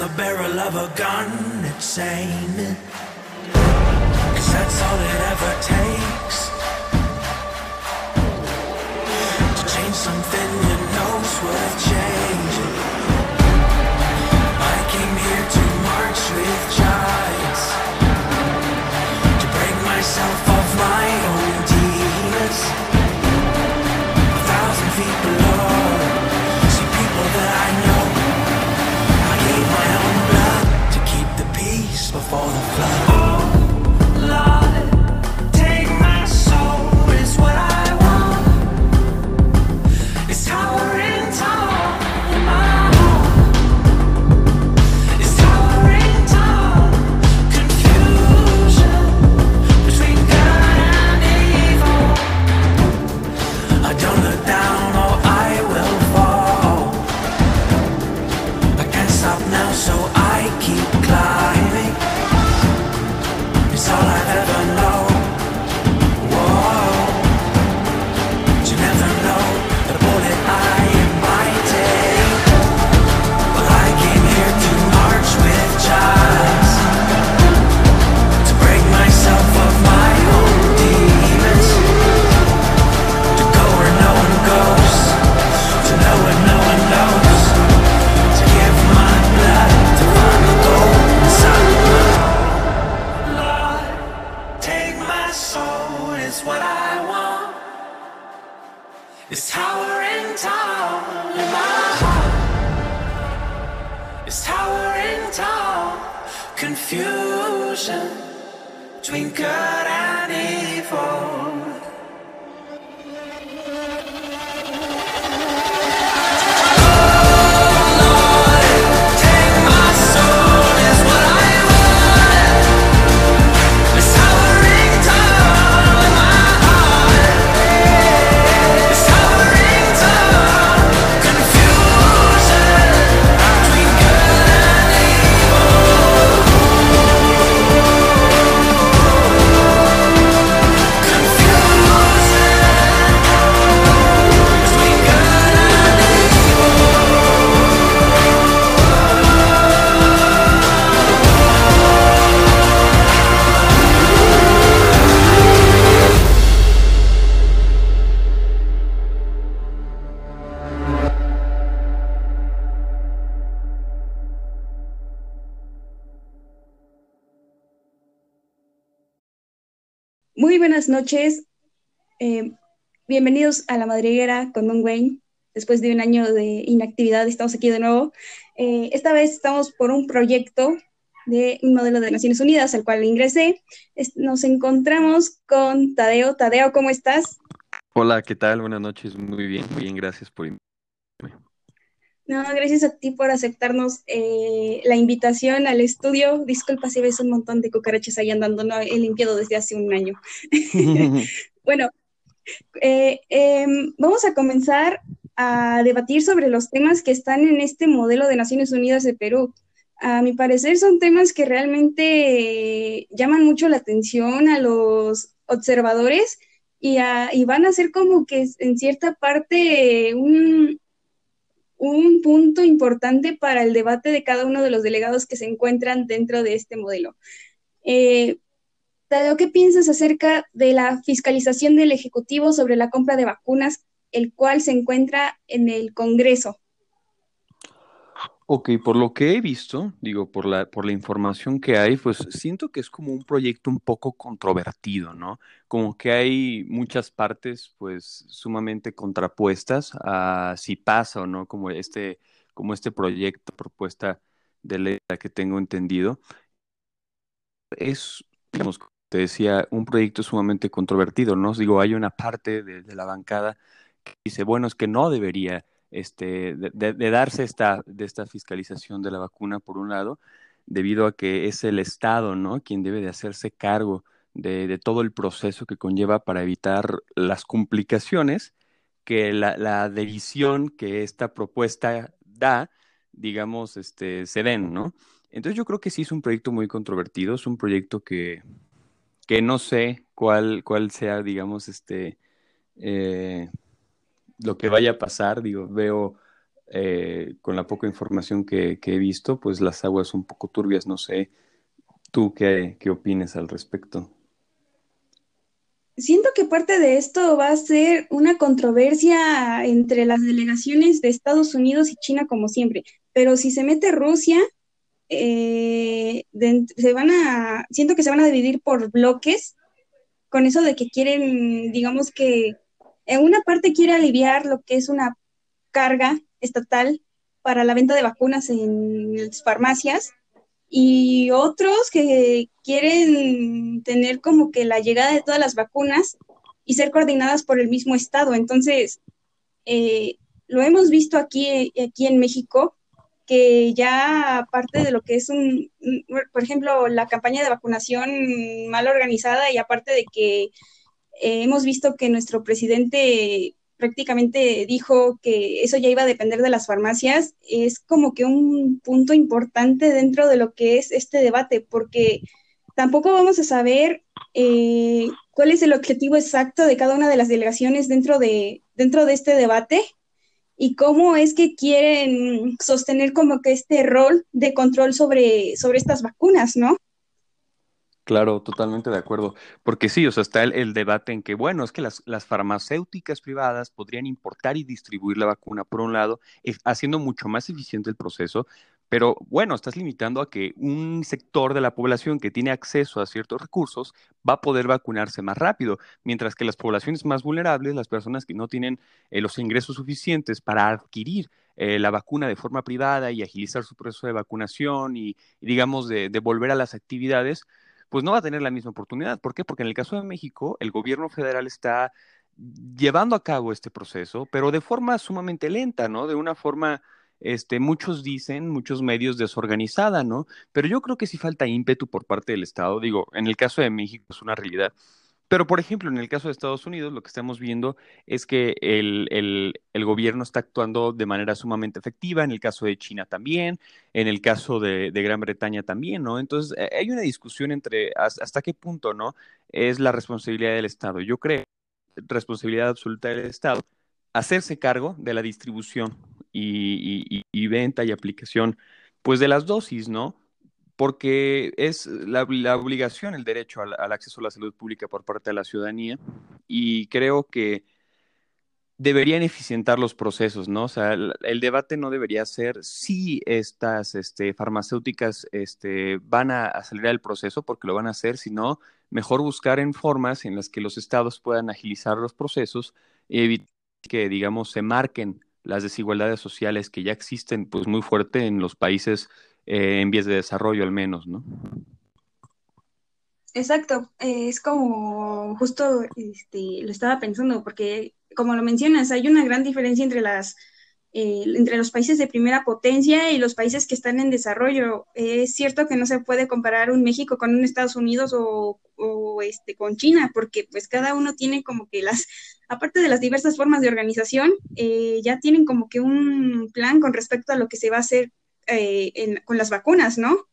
the barrel of a gun, it's sane. Cause that's all it ever takes noches. Eh, bienvenidos a La Madriguera con Mon Wayne. Después de un año de inactividad, estamos aquí de nuevo. Eh, esta vez estamos por un proyecto de un modelo de Naciones Unidas al cual ingresé. Es- nos encontramos con Tadeo. Tadeo, ¿cómo estás? Hola, ¿qué tal? Buenas noches. Muy bien, muy bien, gracias por invitarme. No, gracias a ti por aceptarnos eh, la invitación al estudio. Disculpa si ves un montón de cucarachas ahí andando, no he limpiado desde hace un año. Bueno, eh, em, vamos a comenzar a debatir sobre los temas que están en este modelo de Naciones Unidas de Perú. A mi parecer son temas que realmente eh, llaman mucho la atención a los observadores y, a- y van a ser como que en cierta parte un, un punto importante para el debate de cada uno de los delegados que se encuentran dentro de este modelo. Eh, Tadeo, ¿qué piensas acerca de la fiscalización del Ejecutivo sobre la compra de vacunas, el cual se encuentra en el Congreso? Ok, por lo que he visto, digo, por la, por la información que hay, pues siento que es como un proyecto un poco controvertido, ¿no? Como que hay muchas partes, pues, sumamente contrapuestas a si pasa o no, como este, como este proyecto, propuesta de ley que tengo entendido. Es, digamos, te decía, un proyecto sumamente controvertido, ¿no? Digo, hay una parte de la bancada que dice, bueno, es que no debería este, de, darse esta, de esta fiscalización de la vacuna, por un lado, debido a que es el Estado, ¿no? Quien debe de hacerse cargo de, de todo el proceso que conlleva para evitar las complicaciones que la, la decisión que esta propuesta da, digamos, este, se den, ¿no? Entonces yo creo que sí es un proyecto muy controvertido, es un proyecto que, que no sé cuál, cuál sea, digamos, este, eh, lo que vaya a pasar, digo, veo eh, con la poca información que, he visto, pues las aguas son un poco turbias. No sé, ¿tú qué, qué opines al respecto? Siento que parte de esto va a ser una controversia entre las delegaciones de Estados Unidos y China, como siempre. Pero si se mete Rusia, eh, se van a, siento que se van a dividir por bloques, con eso de que quieren, digamos que en una parte quiere aliviar lo que es una carga estatal para la venta de vacunas en las farmacias y otros que quieren tener como que la llegada de todas las vacunas y ser coordinadas por el mismo estado. Entonces, eh, lo hemos visto aquí, aquí en México, que ya aparte de lo que es un, por ejemplo, la campaña de vacunación mal organizada y aparte de que eh, hemos visto que nuestro presidente prácticamente dijo que eso ya iba a depender de las farmacias, es como que un punto importante dentro de lo que es este debate, porque tampoco vamos a saber eh, cuál es el objetivo exacto de cada una de las delegaciones dentro de, dentro de este debate y cómo es que quieren sostener como que este rol de control sobre, sobre estas vacunas, ¿no? Claro, totalmente de acuerdo. Porque sí, o sea, está el, el debate en que, bueno, es que las, farmacéuticas privadas podrían importar y distribuir la vacuna, por un lado, haciendo mucho más eficiente el proceso, pero bueno, estás limitando a que un sector de la población que tiene acceso a ciertos recursos va a poder vacunarse más rápido, mientras que las poblaciones más vulnerables, las personas que no tienen eh, los ingresos suficientes para adquirir eh, la vacuna de forma privada y agilizar su proceso de vacunación y, digamos, de volver a las actividades, pues no va a tener la misma oportunidad. ¿Por qué? Porque en el caso de México, el gobierno federal está llevando a cabo este proceso, pero de forma sumamente lenta, ¿no? De una forma, este, muchos dicen, muchos medios desorganizada, ¿no? Pero yo creo que sí falta ímpetu por parte del Estado. Digo, en el caso de México es una realidad. Pero, por ejemplo, en el caso de Estados Unidos, lo que estamos viendo es que el, el, gobierno está actuando de manera sumamente efectiva, en el caso de China también, en el caso de, de Gran Bretaña también, ¿no? Entonces, eh, hay una discusión entre hasta qué punto, ¿no? Es la responsabilidad del Estado. Yo creo, responsabilidad absoluta del Estado, hacerse cargo de la distribución y, y, y venta y aplicación, pues de las dosis, ¿no? Porque es la, obligación, el derecho al, acceso a la salud pública por parte de la ciudadanía y creo que deberían eficientar los procesos, ¿no? O sea, el, el debate no debería ser si estas este, farmacéuticas este, van a acelerar el proceso, porque lo van a hacer, sino mejor buscar en formas en las que los estados puedan agilizar los procesos y evitar que, digamos, se marquen las desigualdades sociales que ya existen pues muy fuerte en los países eh, en vías de desarrollo al menos, ¿no? Exacto, eh, es como justo este, lo estaba pensando, porque como lo mencionas, hay una gran diferencia entre las eh, entre los países de primera potencia y los países que están en desarrollo. Es cierto que no se puede comparar un México con un Estados Unidos o, este, con China, porque pues cada uno tiene como que las, aparte de las diversas formas de organización, ya tienen como que un plan con respecto a lo que se va a hacer eh, con las vacunas, ¿no?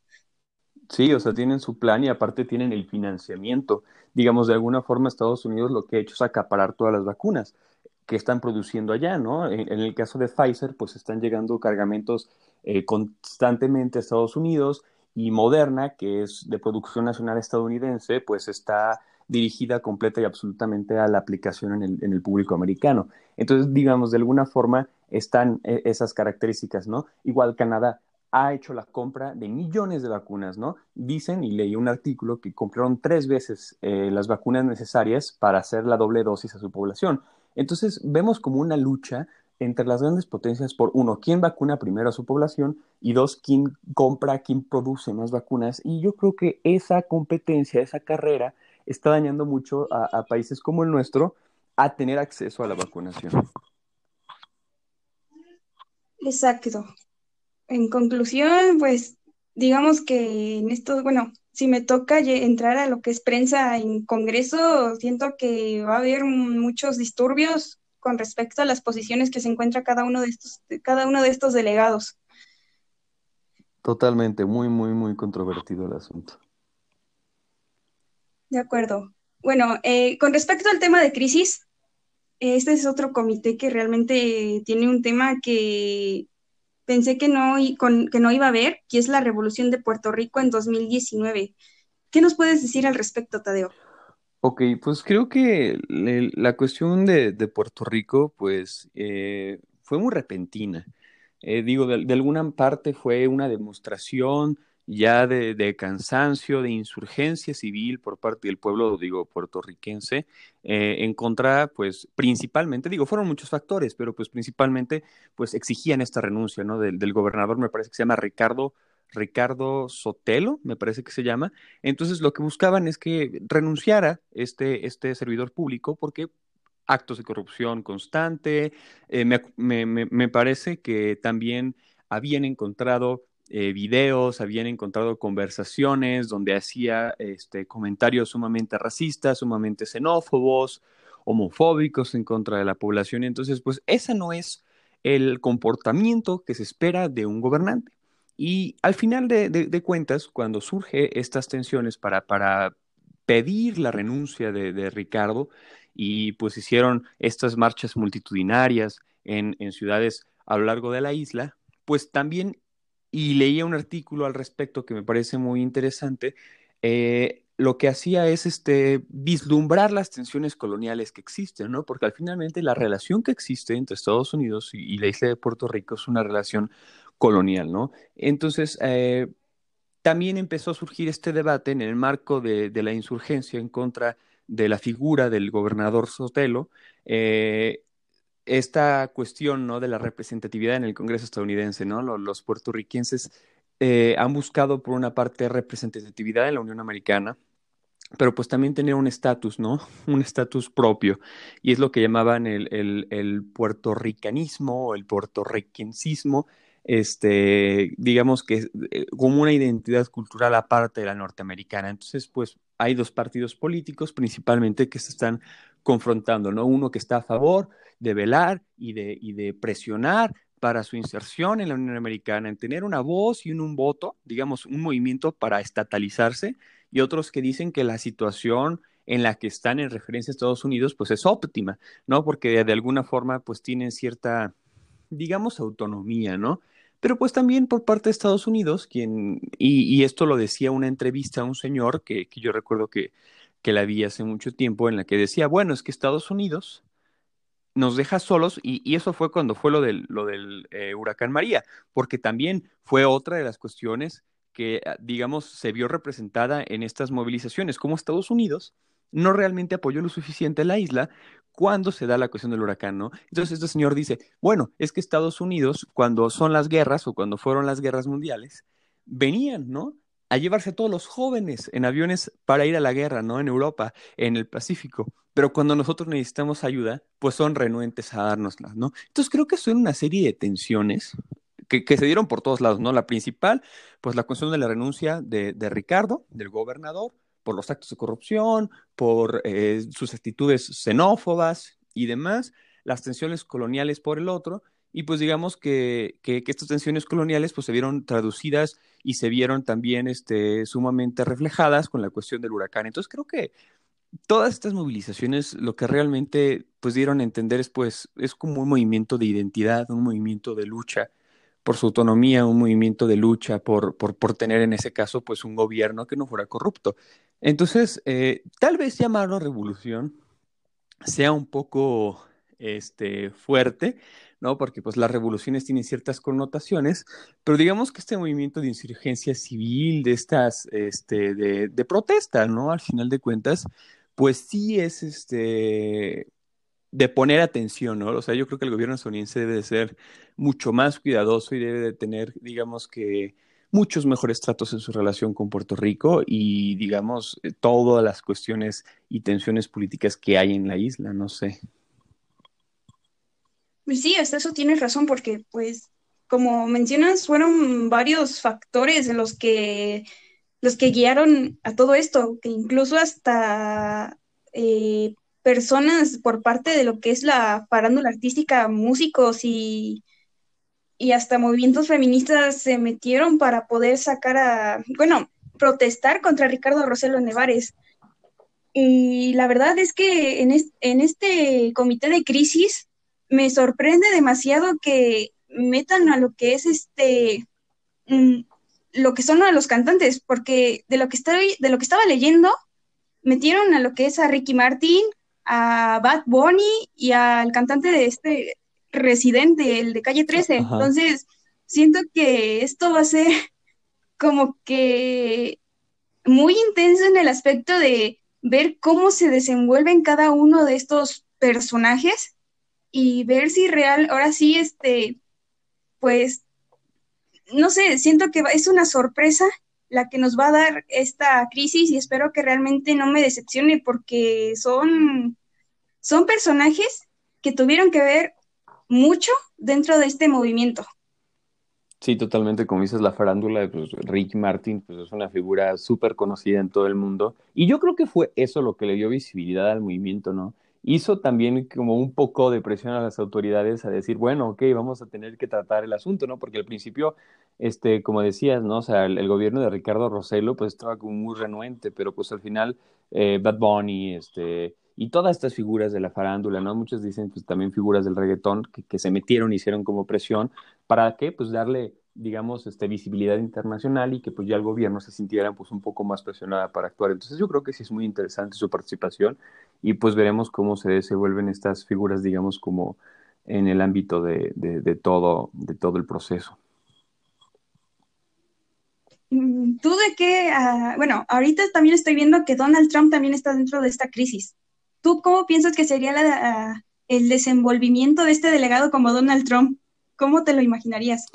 Sí, o sea, tienen su plan y aparte tienen el financiamiento. Digamos, de alguna forma Estados Unidos lo que ha hecho es acaparar todas las vacunas que están produciendo allá, ¿no? En, en el caso de Pfizer, pues están llegando cargamentos eh, constantemente a Estados Unidos y Moderna, que es de producción nacional estadounidense, pues está dirigida completa y absolutamente a la aplicación en el, en el público americano. Entonces, digamos, de alguna forma están eh, esas características, ¿no? Igual Canadá ha hecho la compra de millones de vacunas, ¿no? Dicen, y leí un artículo, que compraron tres veces eh, las vacunas necesarias para hacer la doble dosis a su población. Entonces, vemos como una lucha entre las grandes potencias por, uno, quién vacuna primero a su población y dos, quién compra, quién produce más vacunas. Y yo creo que esa competencia, esa carrera, está dañando mucho a, a países como el nuestro a tener acceso a la vacunación. Exacto. En conclusión, pues digamos que en esto, bueno, si me toca entrar a lo que es prensa en Congreso, siento que va a haber muchos disturbios con respecto a las posiciones que se encuentra cada uno de estos, cada uno de estos delegados. Totalmente, muy, muy, muy controvertido el asunto. De acuerdo. Bueno, eh, con respecto al tema de crisis, este es otro comité que realmente tiene un tema que pensé que no, que no iba a haber, que es la revolución de Puerto Rico en 2019. ¿Qué nos puedes decir al respecto, Tadeo? Ok, pues creo que la cuestión de, Puerto Rico, pues, eh, fue muy repentina. Eh, digo, de, alguna parte fue una demostración ya de, cansancio, de insurgencia civil por parte del pueblo, digo, puertorriquense, eh, en contra, pues, principalmente, digo, fueron muchos factores, pero pues principalmente, pues, exigían esta renuncia, ¿no? Del, gobernador, me parece que se llama Ricardo Ricardo Sotelo, me parece que se llama. Entonces lo que buscaban es que renunciara este, este servidor público porque actos de corrupción constante, eh, me, parece que también habían encontrado eh, videos, habían encontrado conversaciones donde hacía este, comentarios sumamente racistas, sumamente xenófobos, homofóbicos en contra de la población. Entonces, pues ese no es el comportamiento que se espera de un gobernante. Y al final de, cuentas, cuando surge estas tensiones para, para pedir la renuncia de, Ricardo, y pues hicieron estas marchas multitudinarias en, en, ciudades a lo largo de la isla, pues también, y leía un artículo al respecto que me parece muy interesante, eh, lo que hacía es este, vislumbrar las tensiones coloniales que existen, ¿no? Porque al finalmente la relación que existe entre Estados Unidos y, la isla de Puerto Rico es una relación colonial, ¿no? Entonces, eh, también empezó a surgir este debate en el marco de, la insurgencia en contra de la figura del gobernador Sotelo, eh, esta cuestión ¿no? de la representatividad en el Congreso estadounidense, ¿no? Los, puertorriquenses eh, han buscado por una parte representatividad en la Unión Americana, pero pues también tener un estatus, ¿no? Un estatus propio. Y es lo que llamaban el, el, el puertorricanismo o el puertorriquensismo, este, digamos que eh, como una identidad cultural aparte de la norteamericana. Entonces, pues hay dos partidos políticos principalmente que se están confrontando, ¿no? Uno que está a favor de velar y de, y de presionar para su inserción en la Unión Americana, en tener una voz y un, voto, digamos, un movimiento para estatalizarse, y otros que dicen que la situación en la que están en referencia a Estados Unidos, pues es óptima, ¿no? Porque de alguna forma, pues tienen cierta, digamos, autonomía, ¿no? pero pues también por parte de Estados Unidos, quien, y, esto lo decía una entrevista a un señor que, yo recuerdo que, que la vi hace mucho tiempo, en la que decía, bueno, es que Estados Unidos nos deja solos, y, eso fue cuando fue lo del, lo del eh, huracán María, porque también fue otra de las cuestiones que, ah, digamos, se vio representada en estas movilizaciones, como Estados Unidos no realmente apoyó lo suficiente a la isla cuando se da la cuestión del huracán, ¿no? Entonces este señor dice, bueno, es que Estados Unidos, cuando son las guerras o cuando fueron las guerras mundiales, venían, ¿no? A llevarse a todos los jóvenes en aviones para ir a la guerra, ¿no? En Europa, en el Pacífico. Pero cuando nosotros necesitamos ayuda, pues son renuentes a dárnosla, ¿no? Entonces creo que son una serie de tensiones que, se dieron por todos lados, ¿no? La principal, pues la cuestión de la renuncia de, Ricardo, del gobernador, por los actos de corrupción, por eh, sus actitudes xenófobas y demás, las tensiones coloniales por el otro, y pues digamos que, que, estas tensiones coloniales pues se vieron traducidas y se vieron también este, sumamente reflejadas con la cuestión del huracán. Entonces creo que todas estas movilizaciones lo que realmente pues dieron a entender es pues es como un movimiento de identidad, un movimiento de lucha por su autonomía, un movimiento de lucha, por, por, por, tener en ese caso pues un gobierno que no fuera corrupto. Entonces, eh, tal vez llamarlo revolución sea un poco este, fuerte, ¿no? Porque pues las revoluciones tienen ciertas connotaciones, pero digamos que este movimiento de insurgencia civil, de estas, este, de, de protesta, ¿no? Al final de cuentas, pues sí es este de poner atención, ¿no? O sea, yo creo que el gobierno estadounidense debe de ser mucho más cuidadoso y debe de tener, digamos que, muchos mejores tratos en su relación con Puerto Rico y, digamos, todas las cuestiones y tensiones políticas que hay en la isla, no sé. Pues sí, hasta eso tienes razón, porque, pues, como mencionas, fueron varios factores en los que los que guiaron a todo esto, que incluso hasta eh, personas por parte de lo que es la farándula artística, músicos y, y hasta movimientos feministas se metieron para poder sacar a, bueno, protestar contra Ricardo Roselo Nevares. Y la verdad es que en, en este comité de crisis me sorprende demasiado que metan a lo que es este mm, lo que son a los cantantes, porque de lo que estoy, de lo que estaba leyendo, metieron a lo que es a Ricky Martin, a Bad Bunny y al cantante de este residente, el de calle 13. Entonces, siento que esto va a ser como que muy intenso en el aspecto de ver cómo se desenvuelven cada uno de estos personajes y ver si real, ahora sí, este, pues, no sé, siento que es una sorpresa la que nos va a dar esta crisis y espero que realmente no me decepcione porque son, son personajes que tuvieron que ver mucho dentro de este movimiento. Sí, totalmente, como dices, la farándula, pues Ricky Martin pues, es una figura súper conocida en todo el mundo y yo creo que fue eso lo que le dio visibilidad al movimiento, ¿no? Hizo también como un poco de presión a las autoridades a decir, bueno, ok, vamos a tener que tratar el asunto, ¿no? Porque al principio, este, como decías, ¿no? O sea, el, gobierno de Ricardo Rossello pues estaba como muy renuente, pero pues al final eh, Bad Bunny, este, y todas estas figuras de la farándula, ¿no? Muchos dicen pues también figuras del reggaetón que, que se metieron, hicieron como presión, ¿para qué? Pues darle digamos, este, visibilidad internacional y que pues ya el gobierno se sintiera pues un poco más presionada para actuar. Entonces yo creo que sí es muy interesante su participación y pues veremos cómo se desenvuelven estas figuras, digamos, como en el ámbito de, de, todo, de todo el proceso. Mm, ¿Tú de qué? Ah, bueno, ahorita también estoy viendo que Donald Trump también está dentro de esta crisis. ¿Tú cómo piensas que sería ah, el desenvolvimiento de este delegado como Donald Trump? ¿Cómo te lo imaginarías?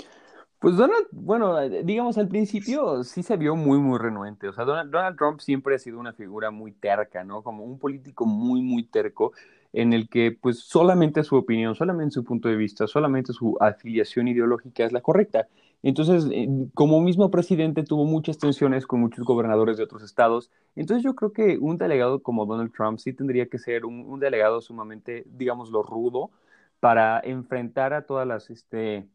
Pues Donald, bueno, eh, digamos al principio sí se vio muy, muy renuente. O sea, Donald, Donald, Trump siempre ha sido una figura muy terca, ¿no? Como un político muy, muy terco en el que pues solamente su opinión, solamente su punto de vista, solamente su afiliación ideológica es la correcta. Entonces, eh, como mismo presidente tuvo muchas tensiones con muchos gobernadores de otros estados. Entonces yo creo que un delegado como Donald Trump sí tendría que ser un, delegado sumamente, digámoslo, rudo para enfrentar a todas las, este,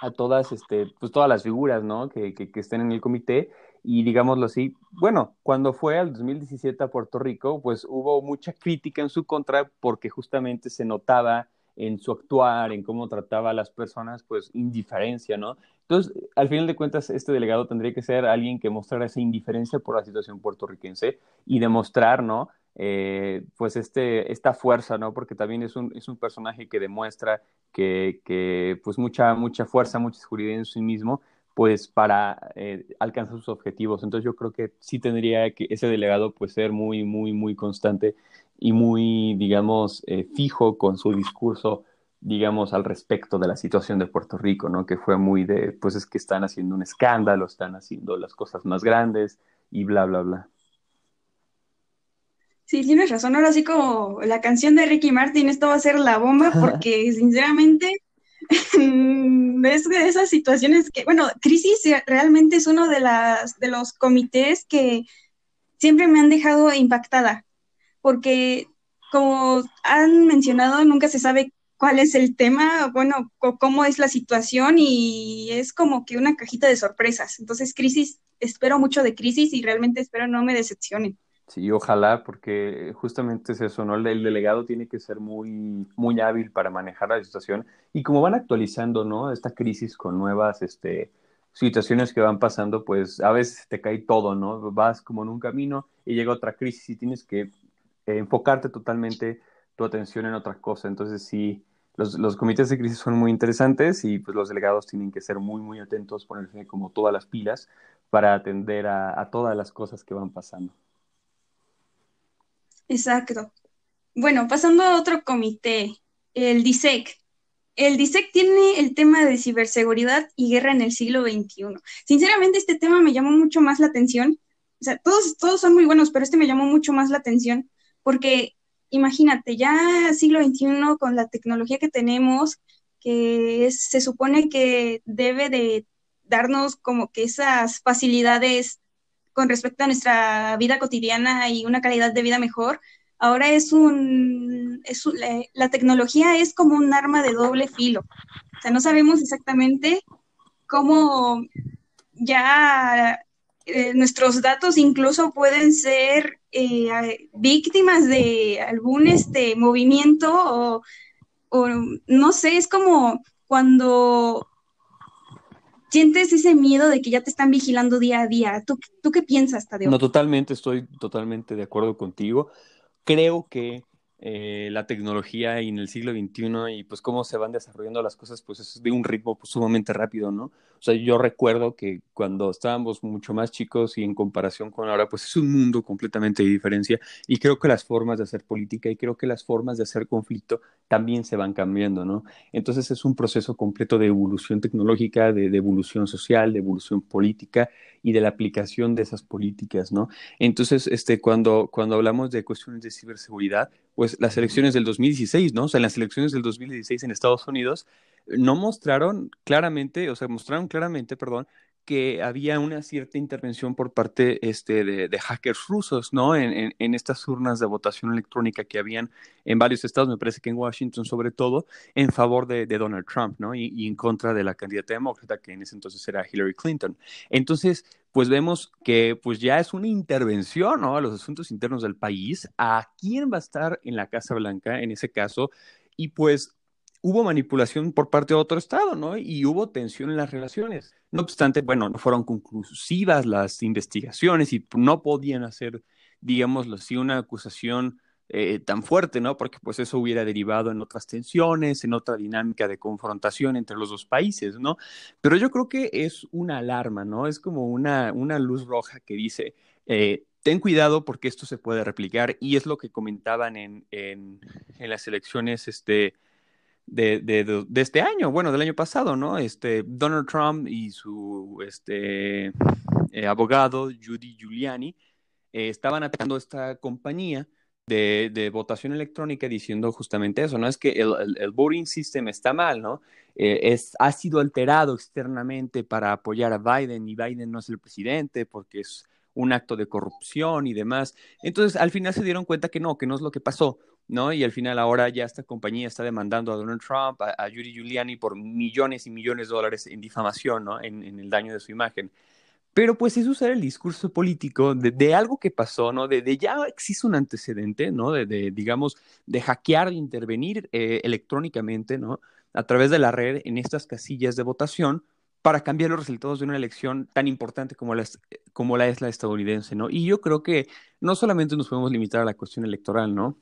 a todas, este, pues todas las figuras, ¿no? Que, que, estén en el comité y digámoslo así, bueno, cuando fue al 2017 a Puerto Rico, pues hubo mucha crítica en su contra porque justamente se notaba en su actuar, en cómo trataba a las personas, pues indiferencia, ¿no? Entonces, al final de cuentas, este delegado tendría que ser alguien que mostrara esa indiferencia por la situación puertorriquense y demostrar, ¿no? Eh, pues este, esta fuerza, ¿no? Porque también es un, es un personaje que demuestra que, que, pues mucha, mucha fuerza, mucha seguridad en sí mismo, pues para eh, alcanzar sus objetivos. Entonces yo creo que sí tendría que ese delegado pues ser muy, muy, muy constante y muy, digamos, eh, fijo con su discurso, digamos, al respecto de la situación de Puerto Rico, ¿no? Que fue muy de, pues es que están haciendo un escándalo, están haciendo las cosas más grandes y bla, bla, bla. Sí, tienes razón. Ahora sí como la canción de Ricky Martin, esto va a ser la bomba porque sinceramente es de esas situaciones que, bueno, Crisis realmente es uno de, las, de los comités que siempre me han dejado impactada porque como han mencionado, nunca se sabe cuál es el tema, bueno, cómo es la situación y es como que una cajita de sorpresas. Entonces, Crisis, espero mucho de Crisis y realmente espero no me decepcionen. Sí, ojalá, porque justamente es eso, ¿no? El, delegado tiene que ser muy, muy hábil para manejar la situación. Y como van actualizando, ¿no? Esta crisis con nuevas este, situaciones que van pasando, pues a veces te cae todo, ¿no? Vas como en un camino y llega otra crisis y tienes que eh, enfocarte totalmente tu atención en otra cosa. Entonces, sí, los, los, comités de crisis son muy interesantes y pues los delegados tienen que ser muy, muy atentos, ponerse como todas las pilas para atender a, a todas las cosas que van pasando. Exacto. Bueno, pasando a otro comité, el DISEC. El DISEC tiene el tema de ciberseguridad y guerra en el siglo XXI. Sinceramente, este tema me llamó mucho más la atención. O sea, todos, todos son muy buenos, pero este me llamó mucho más la atención porque imagínate, ya siglo XXI con la tecnología que tenemos, que se supone que debe de darnos como que esas facilidades con respecto a nuestra vida cotidiana y una calidad de vida mejor, ahora es un, es la, tecnología es como un arma de doble filo. O sea, no sabemos exactamente cómo ya eh, nuestros datos incluso pueden ser eh, víctimas de algún este, movimiento o, no sé, es como cuando sientes ese miedo de que ya te están vigilando día a día. ¿Tú, tú qué piensas, Tadeo? No, totalmente, estoy totalmente de acuerdo contigo. Creo que eh, la tecnología y en el siglo XXI y pues cómo se van desarrollando las cosas, pues es de un ritmo pues, sumamente rápido, ¿no? O sea, yo recuerdo que cuando estábamos mucho más chicos y en comparación con ahora, pues es un mundo completamente de diferencia y creo que las formas de hacer política y creo que las formas de hacer conflicto también se van cambiando, ¿no? Entonces es un proceso completo de evolución tecnológica, de, de evolución social, de evolución política y de la aplicación de esas políticas, ¿no? Entonces, este, cuando, cuando hablamos de cuestiones de ciberseguridad, pues las elecciones del 2016, ¿no? O sea, en las elecciones del 2016 en Estados Unidos no mostraron claramente, o sea, mostraron claramente, perdón, que había una cierta intervención por parte este, de, hackers rusos, ¿no? En, estas urnas de votación electrónica que habían en varios estados, me parece que en Washington sobre todo, en favor de, de Donald Trump, ¿no? Y, y, en contra de la candidata demócrata, que en ese entonces era Hillary Clinton. Entonces, pues vemos que pues ya es una intervención, ¿no? A los asuntos internos del país, a quién va a estar en la Casa Blanca en ese caso, y pues hubo manipulación por parte de otro Estado, ¿no? Y hubo tensión en las relaciones. No obstante, bueno, no fueron conclusivas las investigaciones y no podían hacer, digámoslo así, una acusación eh, tan fuerte, ¿no? Porque pues eso hubiera derivado en otras tensiones, en otra dinámica de confrontación entre los dos países, ¿no? Pero yo creo que es una alarma, ¿no? Es como una, una luz roja que dice, eh, ten cuidado porque esto se puede replicar y es lo que comentaban en, en, en las elecciones, este, de, de, de, este año, bueno, del año pasado, ¿no? Este, Donald Trump y su este, eh, abogado, Judy Giuliani, eh, estaban atacando esta compañía de, de, votación electrónica diciendo justamente eso, ¿no? Es que el, el, voting system está mal, ¿no? Eh, es, ha sido alterado externamente para apoyar a Biden y Biden no es el presidente porque es un acto de corrupción y demás. Entonces, al final se dieron cuenta que no, que no es lo que pasó. ¿No? Y al final ahora ya esta compañía está demandando a Donald Trump, a, a Yuri Giuliani por millones y millones de dólares en difamación, ¿no? En, en el daño de su imagen. Pero pues es usar el discurso político de, de algo que pasó, ¿no? De, ya existe un antecedente, ¿no? De, de digamos, de hackear, de intervenir eh, electrónicamente, ¿no? A través de la red en estas casillas de votación para cambiar los resultados de una elección tan importante como la, como la es la estadounidense, ¿no? Y yo creo que no solamente nos podemos limitar a la cuestión electoral, ¿no?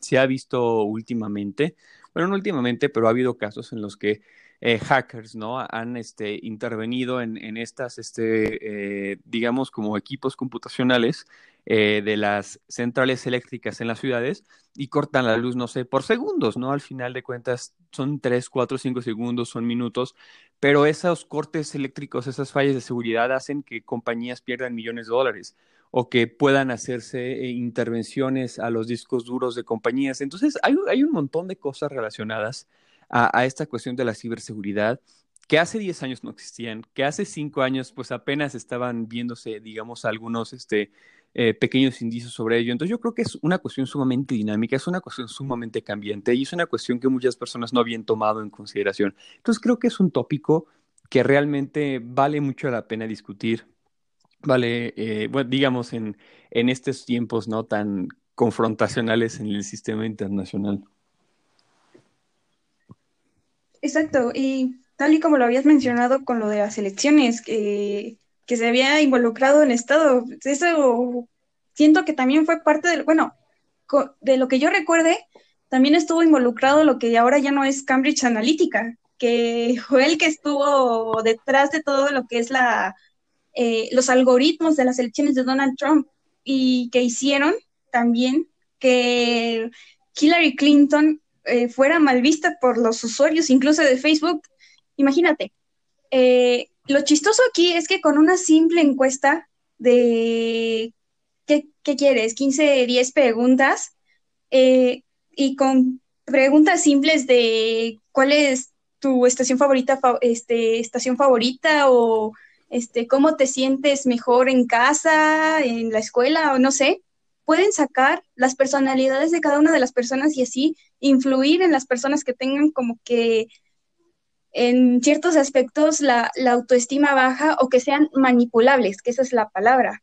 Se ha visto últimamente, bueno, no últimamente, pero ha habido casos en los que eh, hackers, ¿no? Han este, intervenido en, en estas, este, eh, digamos, como equipos computacionales eh, de las centrales eléctricas en las ciudades y cortan la luz, no sé, por segundos, ¿no? Al final de cuentas son tres, cuatro, cinco segundos, son minutos, pero esos cortes eléctricos, esas fallas de seguridad hacen que compañías pierdan millones de dólares o que puedan hacerse intervenciones a los discos duros de compañías. Entonces, hay, hay un montón de cosas relacionadas a, a, esta cuestión de la ciberseguridad que hace 10 años no existían, que hace 5 años pues apenas estaban viéndose, digamos, algunos este, eh, pequeños indicios sobre ello. Entonces yo creo que es una cuestión sumamente dinámica, es una cuestión sumamente cambiante y es una cuestión que muchas personas no habían tomado en consideración. Entonces creo que es un tópico que realmente vale mucho la pena discutir vale, eh, bueno, digamos, en, en estos tiempos no tan confrontacionales en el sistema internacional. Exacto, y tal y como lo habías mencionado con lo de las elecciones, que, que se había involucrado el Estado, eso siento que también fue parte del, bueno, de lo que yo recuerde, también estuvo involucrado lo que ahora ya no es Cambridge Analytica, que fue el que estuvo detrás de todo lo que es la, eh, los algoritmos de las elecciones de Donald Trump y que hicieron también que Hillary Clinton eh, fuera mal vista por los usuarios, incluso de Facebook. Imagínate, eh, lo chistoso aquí es que con una simple encuesta de ¿qué, quieres? 15, 10 preguntas eh, y con preguntas simples de cuál es tu estación favorita, fa este, estación favorita o este, cómo te sientes mejor en casa, en la escuela o no sé, pueden sacar las personalidades de cada una de las personas y así influir en las personas que tengan como que en ciertos aspectos la, la autoestima baja o que sean manipulables, que esa es la palabra.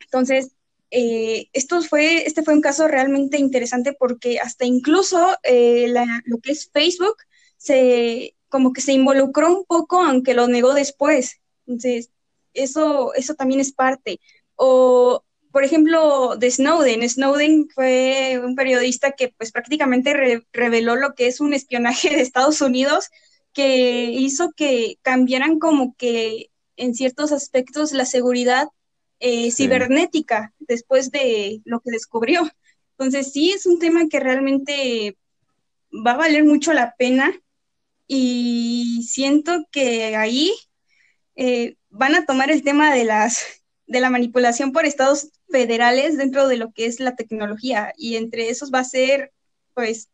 Entonces, eh, esto fue, este fue un caso realmente interesante porque hasta incluso eh, lo que es Facebook se como que se involucró un poco, aunque lo negó después. Entonces, eso, eso también es parte. O, por ejemplo, de Snowden. Snowden fue un periodista que pues prácticamente reveló lo que es un espionaje de Estados Unidos que hizo que cambiaran como que en ciertos aspectos la seguridad eh, cibernética después de lo que descubrió. Entonces sí es un tema que realmente va a valer mucho la pena y siento que ahí eh, van a tomar el tema de las de la manipulación por estados federales dentro de lo que es la tecnología y entre esos va a ser pues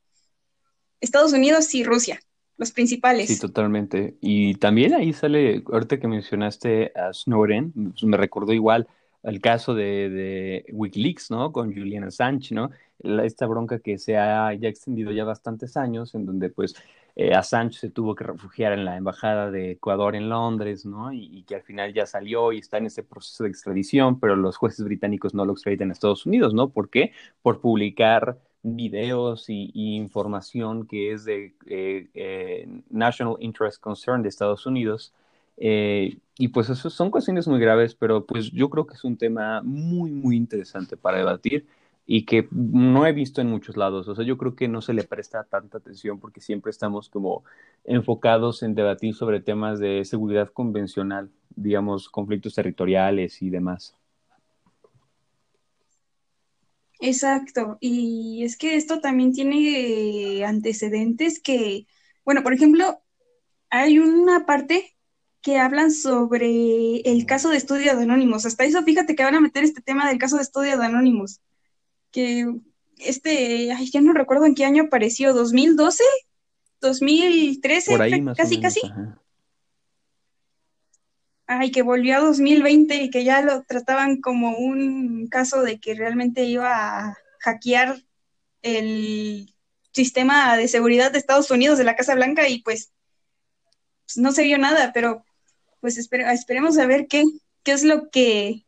Estados Unidos y Rusia los principales. Sí, totalmente. Y también ahí sale, ahorita que mencionaste a Snowden, me recordó igual el caso de, de Wikileaks, ¿no? Con Julian Assange, ¿no? esta bronca que se ha ya extendido ya bastantes años, en donde pues eh, Assange se tuvo que refugiar en la embajada de Ecuador en Londres, ¿no? Y, que al final ya salió y está en ese proceso de extradición, pero los jueces británicos no lo extraditan a Estados Unidos, ¿no? ¿Por qué? Por publicar videos y, información que es de eh, eh, National Interest Concern de Estados Unidos. Eh, y pues eso son cuestiones muy graves, pero pues yo creo que es un tema muy, muy interesante para debatir y que no he visto en muchos lados. O sea, yo creo que no se le presta tanta atención porque siempre estamos como enfocados en debatir sobre temas de seguridad convencional, digamos, conflictos territoriales y demás. Exacto, y es que esto también tiene antecedentes que, bueno, por ejemplo, hay una parte que hablan sobre el caso de estudio de Anónimos. Hasta eso, fíjate que van a meter este tema del caso de estudio de Anónimos, que este, ay, ya no recuerdo en qué año apareció, ¿2012? ¿2013? Por ahí casi, casi ay, que volvió a 2020 y que ya lo trataban como un caso de que realmente iba a hackear el sistema de seguridad de Estados Unidos, de la Casa Blanca, y pues, pues no se vio nada, pero pues esperemos a ver qué, qué es lo que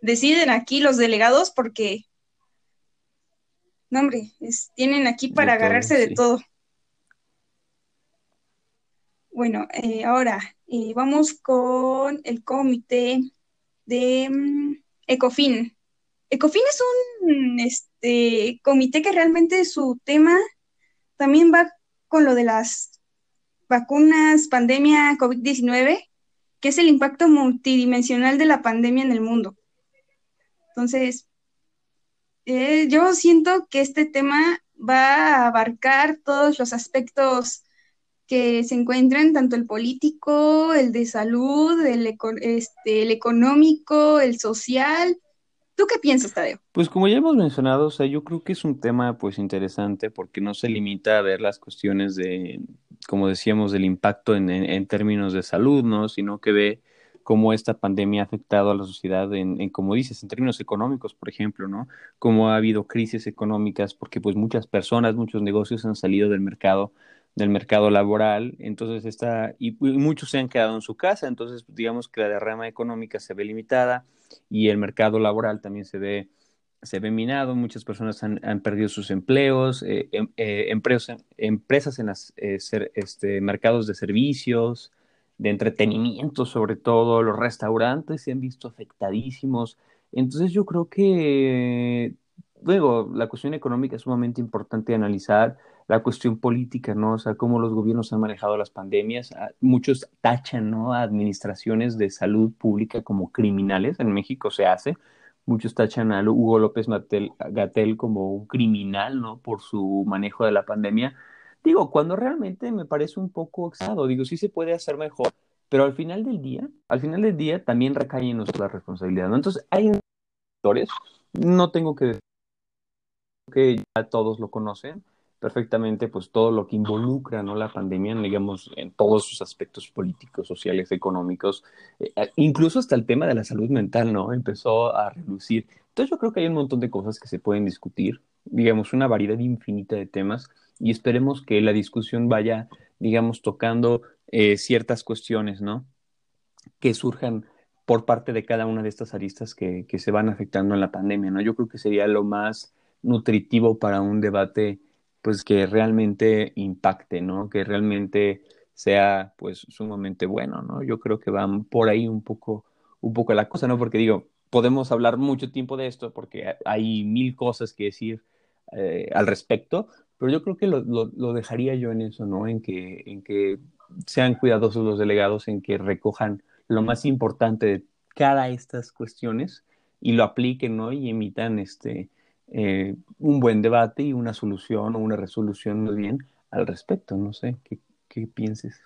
deciden aquí los delegados, porque, no hombre, tienen aquí para agarrarse de todo. Bueno, eh, ahora eh, vamos con el comité de mm, ECOFIN. ECOFIN es un este, comité que realmente su tema también va con lo de las vacunas, pandemia COVID-19, que es el impacto multidimensional de la pandemia en el mundo. Entonces, eh, yo siento que este tema va a abarcar todos los aspectos que se encuentran tanto el político, el de salud, el, este, el económico, el social. ¿Tú qué piensas, Tadeo? Pues como ya hemos mencionado, o sea, yo creo que es un tema pues interesante porque no se limita a ver las cuestiones de, como decíamos, del impacto en, en, términos de salud, ¿no? Sino que ve cómo esta pandemia ha afectado a la sociedad en, como dices, en términos económicos, por ejemplo, ¿no? Cómo ha habido crisis económicas porque pues muchas personas, muchos negocios han salido del mercado del mercado laboral, entonces está, y, muchos se han quedado en su casa, entonces digamos que la derrama económica se ve limitada y el mercado laboral también se ve, se ve minado, muchas personas han, han perdido sus empleos, eh, em, eh, empresas, empresas en los eh, este, mercados de servicios, de entretenimiento sobre todo, los restaurantes se han visto afectadísimos, entonces yo creo que luego la cuestión económica es sumamente importante analizar, la cuestión política, ¿no? O sea, cómo los gobiernos han manejado las pandemias. Ah, muchos tachan, ¿no? A administraciones de salud pública como criminales. En México se hace. Muchos tachan a Hugo López Gatel como un criminal, ¿no? Por su manejo de la pandemia. Digo, cuando realmente me parece un poco exado. Digo, sí se puede hacer mejor, pero al final del día, al final del día también recae en nuestra responsabilidad, ¿no? Entonces, hay sectores, no tengo que decir que ya todos lo conocen, perfectamente pues todo lo que involucra ¿no? la pandemia, digamos, en todos sus aspectos políticos, sociales, económicos, eh, incluso hasta el tema de la salud mental, ¿no? Empezó a relucir. Entonces yo creo que hay un montón de cosas que se pueden discutir, digamos, una variedad infinita de temas y esperemos que la discusión vaya, digamos, tocando eh, ciertas cuestiones, ¿no? Que surjan por parte de cada una de estas aristas que, que, se van afectando en la pandemia, ¿no? Yo creo que sería lo más nutritivo para un debate, pues, que realmente impacte, ¿no? Que realmente sea, pues, sumamente bueno, ¿no? Yo creo que van por ahí un poco, un poco la cosa, ¿no? Porque digo, podemos hablar mucho tiempo de esto porque hay mil cosas que decir eh, al respecto, pero yo creo que lo, lo, lo, dejaría yo en eso, ¿no? En que, en que sean cuidadosos los delegados, en que recojan lo más importante de cada estas cuestiones y lo apliquen, ¿no? Y emitan este, eh, un buen debate y una solución o una resolución muy bien al respecto. No sé, ¿qué, qué pienses?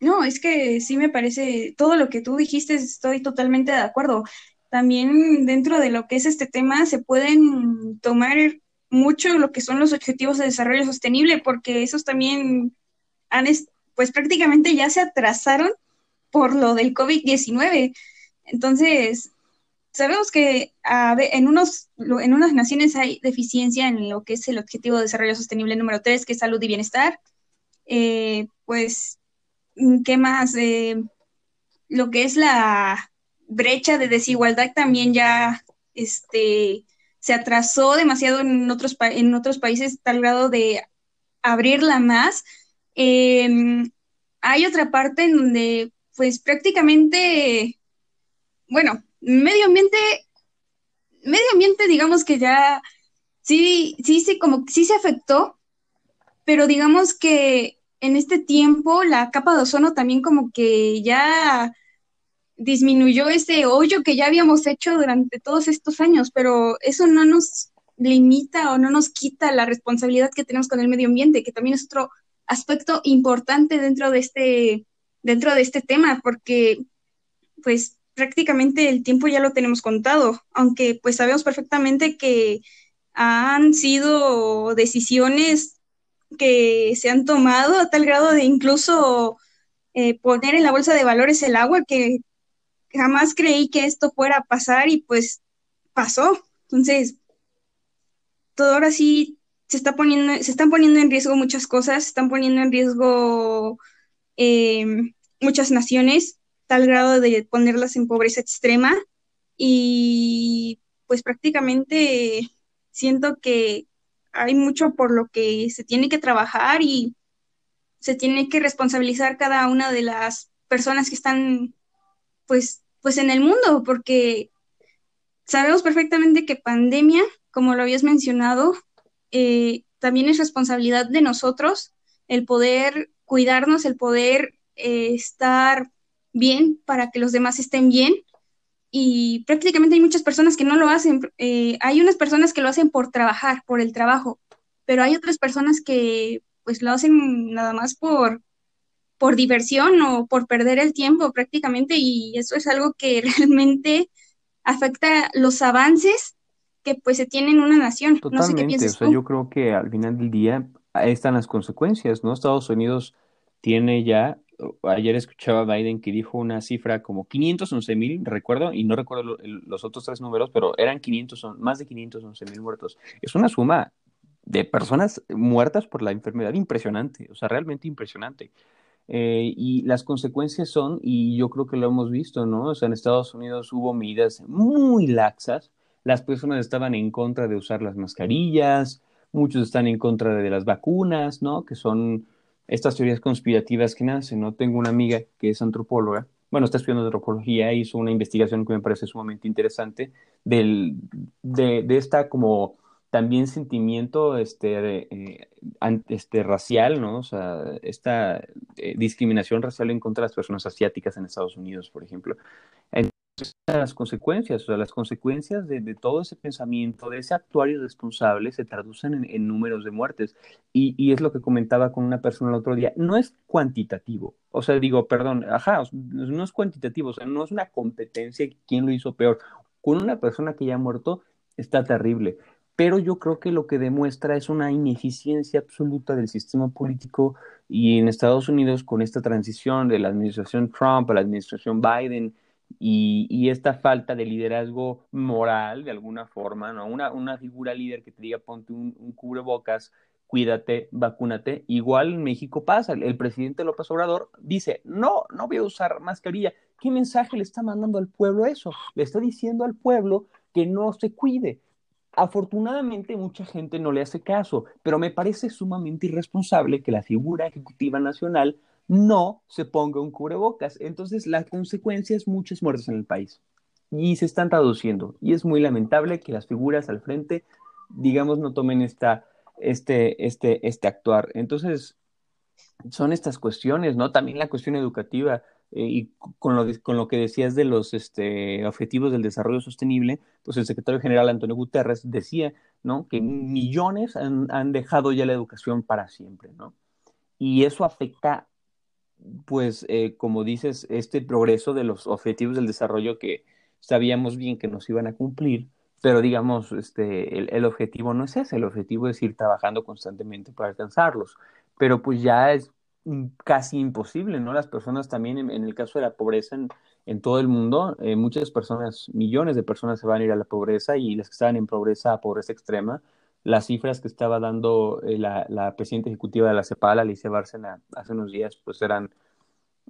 No, es que sí me parece, todo lo que tú dijiste estoy totalmente de acuerdo también dentro de lo que es este tema se pueden tomar mucho lo que son los objetivos de desarrollo sostenible, porque esos también han, pues prácticamente ya se atrasaron por lo del COVID-19. Entonces, sabemos que a ver, en, unos, en unas naciones hay deficiencia en lo que es el objetivo de desarrollo sostenible número 3, que es salud y bienestar. Eh, pues, ¿qué más? Eh, lo que es la brecha de desigualdad también ya este, se atrasó demasiado en otros, en otros países, tal grado de abrirla más. Em, hay otra parte en donde, pues prácticamente, bueno, medio ambiente, medio ambiente, digamos que ya sí, sí, sí, como sí se afectó, pero digamos que en este tiempo la capa de ozono también como que ya disminuyó ese hoyo que ya habíamos hecho durante todos estos años, pero eso no nos limita o no nos quita la responsabilidad que tenemos con el medio ambiente, que también es otro aspecto importante dentro de este, dentro de este tema, porque pues prácticamente el tiempo ya lo tenemos contado, aunque pues sabemos perfectamente que han sido decisiones que se han tomado a tal grado de incluso eh, poner en la bolsa de valores el agua que jamás creí que esto fuera a pasar y pues pasó. Entonces, todo ahora sí se está poniendo, se están poniendo en riesgo muchas cosas, se están poniendo en riesgo eh, muchas naciones, tal grado de ponerlas en pobreza extrema. Y pues prácticamente siento que hay mucho por lo que se tiene que trabajar y se tiene que responsabilizar cada una de las personas que están pues, pues en el mundo, porque sabemos perfectamente que pandemia, como lo habías mencionado, eh, también es responsabilidad de nosotros el poder cuidarnos, el poder eh, estar bien para que los demás estén bien. Y prácticamente hay muchas personas que no lo hacen. Eh, hay unas personas que lo hacen por trabajar, por el trabajo, pero hay otras personas que pues lo hacen nada más por, por diversión o por perder el tiempo prácticamente y eso es algo que realmente afecta los avances que pues se tiene en una nación. Totalmente, no sé o sea, yo creo que al final del día ahí están las consecuencias, ¿no? Estados Unidos tiene ya, ayer escuchaba a Biden que dijo una cifra como 511 mil, recuerdo, y no recuerdo los otros tres números, pero eran 500, más de 511 mil muertos. Es una suma de personas muertas por la enfermedad impresionante, o sea, realmente impresionante. Eh, y las consecuencias son, y yo creo que lo hemos visto, ¿no? O sea, en Estados Unidos hubo medidas muy laxas, las personas estaban en contra de usar las mascarillas, muchos están en contra de las vacunas, ¿no? Que son estas teorías conspirativas que nacen, ¿no? Tengo una amiga que es antropóloga, bueno, está estudiando antropología, hizo una investigación que me parece sumamente interesante del, de, de esta como también sentimiento este, eh, este, racial, ¿no? O sea, esta eh, discriminación racial en contra de las personas asiáticas en Estados Unidos, por ejemplo. Las consecuencias, o sea, las consecuencias de, todo ese pensamiento, de ese actuar irresponsable, se traducen en, en números de muertes. Y, y, es lo que comentaba con una persona el otro día, no es cuantitativo. O sea, digo, perdón, ajá, no es cuantitativo, o sea, no es una competencia quién lo hizo peor. Con una persona que ya ha muerto, está terrible pero yo creo que lo que demuestra es una ineficiencia absoluta del sistema político y en Estados Unidos con esta transición de la administración Trump a la administración Biden y, esta falta de liderazgo moral de alguna forma, ¿no? Una, una figura líder que te diga ponte un, un cubrebocas cuídate, vacúnate. Igual en México pasa, el presidente López Obrador dice, no, no voy a usar mascarilla. ¿Qué mensaje le está mandando al pueblo eso? Le está diciendo al pueblo que no se cuide. Afortunadamente mucha gente no le hace caso, pero me parece sumamente irresponsable que la figura ejecutiva nacional no se ponga un cubrebocas. Entonces la consecuencia es muchas muertes en el país y se están traduciendo. Y es muy lamentable que las figuras al frente, digamos, no tomen esta, este, este, este actuar. Entonces, son estas cuestiones, ¿no? También la cuestión educativa eh, y con lo, con lo que decías de los este, objetivos del desarrollo sostenible, pues el secretario general Antonio Guterres decía, ¿no? Que millones han, han dejado ya la educación para siempre, ¿no? Y eso afecta, pues, eh, como dices, este progreso de los objetivos del desarrollo que, sabíamos bien que nos iban a cumplir, pero digamos, este, el, el, objetivo no es ese, el objetivo es ir trabajando constantemente para alcanzarlos, pero pues ya es casi imposible, ¿no? Las personas también, en, el caso de la pobreza en, todo el mundo, eh, muchas personas, millones de personas se van a ir a la pobreza y las que estaban en pobreza, pobreza extrema, las cifras que estaba dando eh, la, la, presidenta ejecutiva de la CEPAL, Alicia Bárcena, hace unos días, pues eran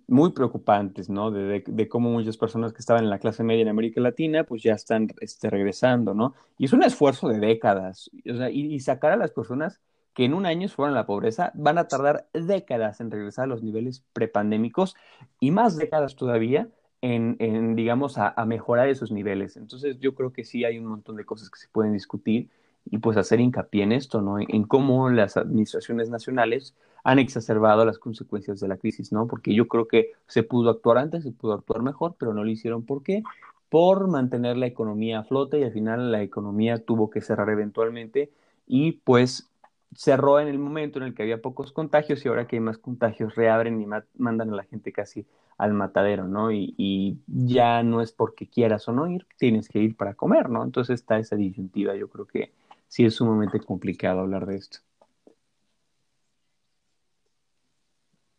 muy preocupantes, ¿no? De, de, cómo muchas personas que estaban en la clase media en América Latina, pues ya están este, regresando, ¿no? Y es un esfuerzo de décadas, o sea, y, y, sacar a las personas que en un año fueron a la pobreza, van a tardar décadas en regresar a los niveles prepandémicos y más décadas todavía en, en digamos, a, a mejorar esos niveles. Entonces, yo creo que sí hay un montón de cosas que se pueden discutir y pues hacer hincapié en esto, ¿no? En cómo las administraciones nacionales han exacerbado las consecuencias de la crisis, ¿no? Porque yo creo que se pudo actuar antes, se pudo actuar mejor, pero no lo hicieron. ¿Por qué? Por mantener la economía a flote y al final la economía tuvo que cerrar eventualmente y pues cerró en el momento en el que había pocos contagios y ahora que hay más contagios reabren y mandan a la gente casi al matadero, ¿no? Y, y, ya no es porque quieras o no ir, tienes que ir para comer, ¿no? Entonces está esa disyuntiva, yo creo que sí es sumamente complicado hablar de esto.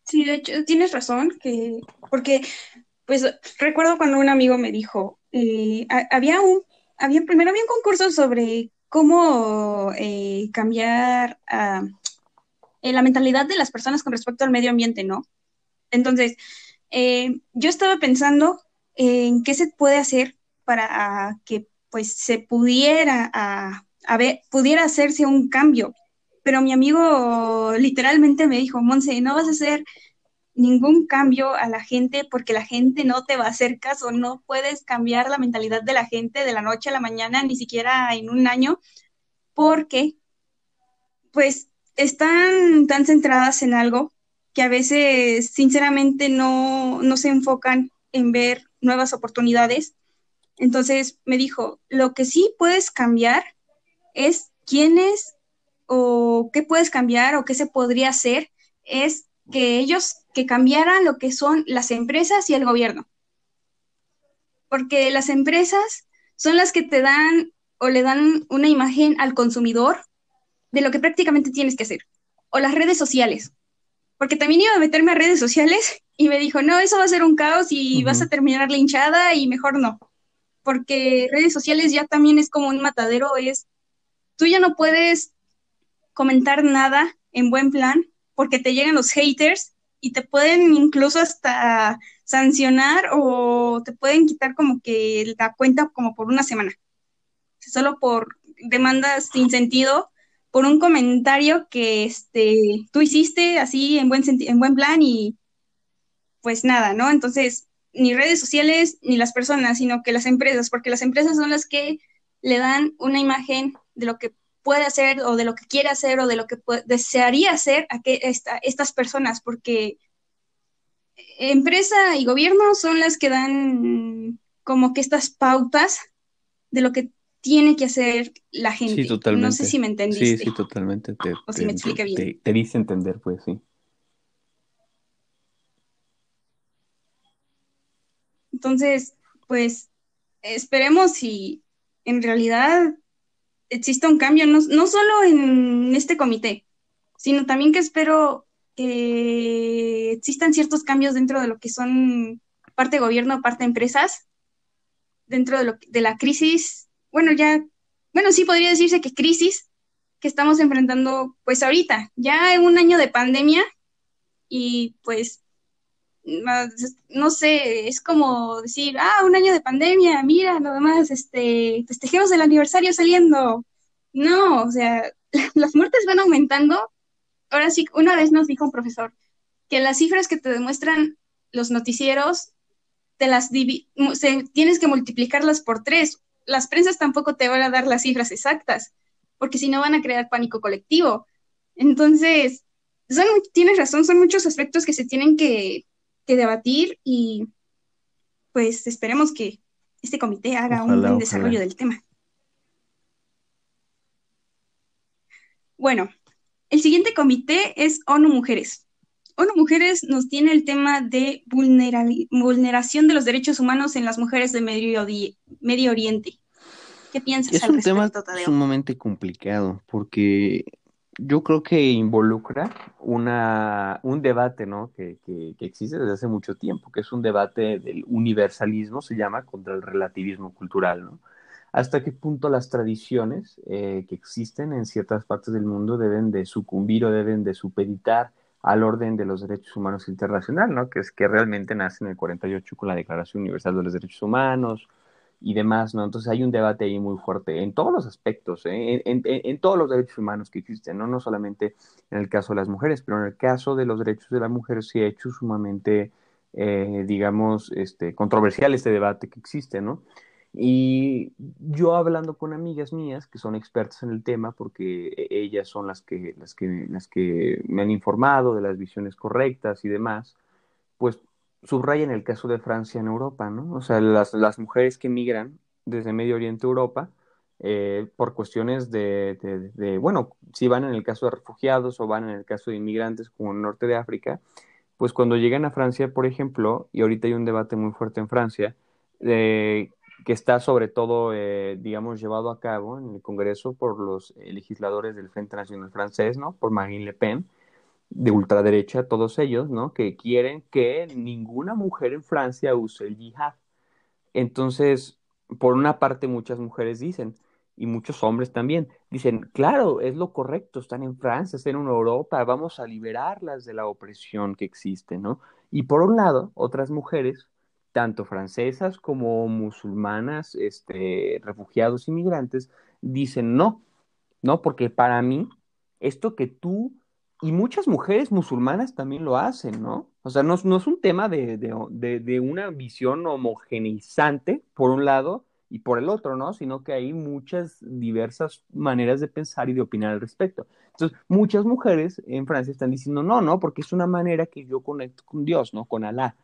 Sí, de hecho, tienes razón, que, porque, pues, recuerdo cuando un amigo me dijo, eh, había un, había, primero había un concurso sobre cómo eh, cambiar uh, la mentalidad de las personas con respecto al medio ambiente, ¿no? Entonces, eh, yo estaba pensando en qué se puede hacer para que, pues, se pudiera, uh, a ver, pudiera hacerse un cambio pero mi amigo literalmente me dijo, Monse, no vas a hacer ningún cambio a la gente porque la gente no te va a hacer caso, no puedes cambiar la mentalidad de la gente de la noche a la mañana, ni siquiera en un año, porque pues están tan centradas en algo que a veces sinceramente no, no se enfocan en ver nuevas oportunidades. Entonces me dijo, lo que sí puedes cambiar es quiénes o qué puedes cambiar o qué se podría hacer es que ellos que cambiaran lo que son las empresas y el gobierno. Porque las empresas son las que te dan o le dan una imagen al consumidor de lo que prácticamente tienes que hacer. O las redes sociales. Porque también iba a meterme a redes sociales y me dijo, no, eso va a ser un caos y uh -huh. vas a terminar linchada y mejor no. Porque redes sociales ya también es como un matadero, es, tú ya no puedes comentar nada en buen plan porque te llegan los haters y te pueden incluso hasta sancionar o te pueden quitar como que la cuenta como por una semana. Solo por demandas sin sentido, por un comentario que este, tú hiciste así en buen, en buen plan y pues nada, ¿no? Entonces, ni redes sociales ni las personas, sino que las empresas, porque las empresas son las que le dan una imagen de lo que puede hacer o de lo que quiere hacer o de lo que desearía hacer a que esta, estas personas, porque empresa y gobierno son las que dan como que estas pautas de lo que tiene que hacer la gente. Sí, totalmente. No sé si me entendiste. Sí, sí, totalmente. Te, o si me expliqué bien. Te, te dice entender, pues sí. Entonces, pues esperemos si en realidad exista un cambio, no, no solo en este comité, sino también que espero que existan ciertos cambios dentro de lo que son parte gobierno, parte empresas, dentro de, lo, de la crisis, bueno, ya, bueno, sí podría decirse que crisis que estamos enfrentando pues ahorita, ya en un año de pandemia y pues no sé, es como decir, ah, un año de pandemia, mira, nada más, este, festejemos el aniversario saliendo. No, o sea, las muertes van aumentando. Ahora sí, una vez nos dijo un profesor que las cifras que te demuestran los noticieros, te las tienes que multiplicarlas por tres. Las prensas tampoco te van a dar las cifras exactas, porque si no van a crear pánico colectivo. Entonces, tienes razón, son muchos aspectos que se tienen que, debatir y pues esperemos que este comité haga un buen desarrollo del tema. Bueno, el siguiente comité es ONU Mujeres. ONU Mujeres nos tiene el tema de vulneración de los derechos humanos en las mujeres de Medio, Medio Oriente. ¿Qué piensas es un tema sumamente complicado porque yo creo que involucra una, un debate ¿no? que, que, existe desde hace mucho tiempo, que es un debate del universalismo, se llama, contra el relativismo cultural. ¿no? ¿Hasta qué punto las tradiciones eh, que existen en ciertas partes del mundo deben de sucumbir o deben de supeditar al orden de los derechos humanos internacional, ¿no? que es que realmente nace en el 48 con la Declaración Universal de los Derechos Humanos, y demás, ¿no? Entonces hay un debate ahí muy fuerte en todos los aspectos, ¿eh? en, en, en, todos los derechos humanos que existen, ¿no? No solamente en el caso de las mujeres, pero en el caso de los derechos de la mujer se ha hecho sumamente, eh, digamos, este, controversial este debate que existe, ¿no? Y yo hablando con amigas mías que son expertas en el tema, porque e, ellas son las que, las que, las que me han informado de las visiones correctas y demás, pues subraya en el caso de Francia en Europa, ¿no? O sea, las, las mujeres que migran desde Medio Oriente a Europa, eh, por cuestiones de, de, bueno, si van en el caso de refugiados o van en el caso de inmigrantes como el norte de África, pues cuando llegan a Francia, por ejemplo, y ahorita hay un debate muy fuerte en Francia, eh, que está sobre todo, eh, digamos, llevado a cabo en el Congreso por los legisladores del Frente Nacional Francés, ¿no? Por Marine Le Pen, de ultraderecha, todos ellos, ¿no? Que quieren que ninguna mujer en Francia use el yihad. Entonces, por una parte, muchas mujeres dicen, y muchos hombres también, dicen, claro, es lo correcto, están en Francia, están en Europa, vamos a liberarlas de la opresión que existe, ¿no? Y por un lado, otras mujeres, tanto francesas como musulmanas, este, refugiados, inmigrantes, dicen, no, no, porque para mí, esto que tú y muchas mujeres musulmanas también lo hacen, ¿no? O sea, no, no es un tema de, de, de, una visión homogeneizante, por un lado, y por el otro, ¿no? Sino que hay muchas diversas maneras de pensar y de opinar al respecto. Entonces, muchas mujeres en Francia están diciendo, no, no, porque es una manera que yo conecto con Dios, ¿no? Con Alá.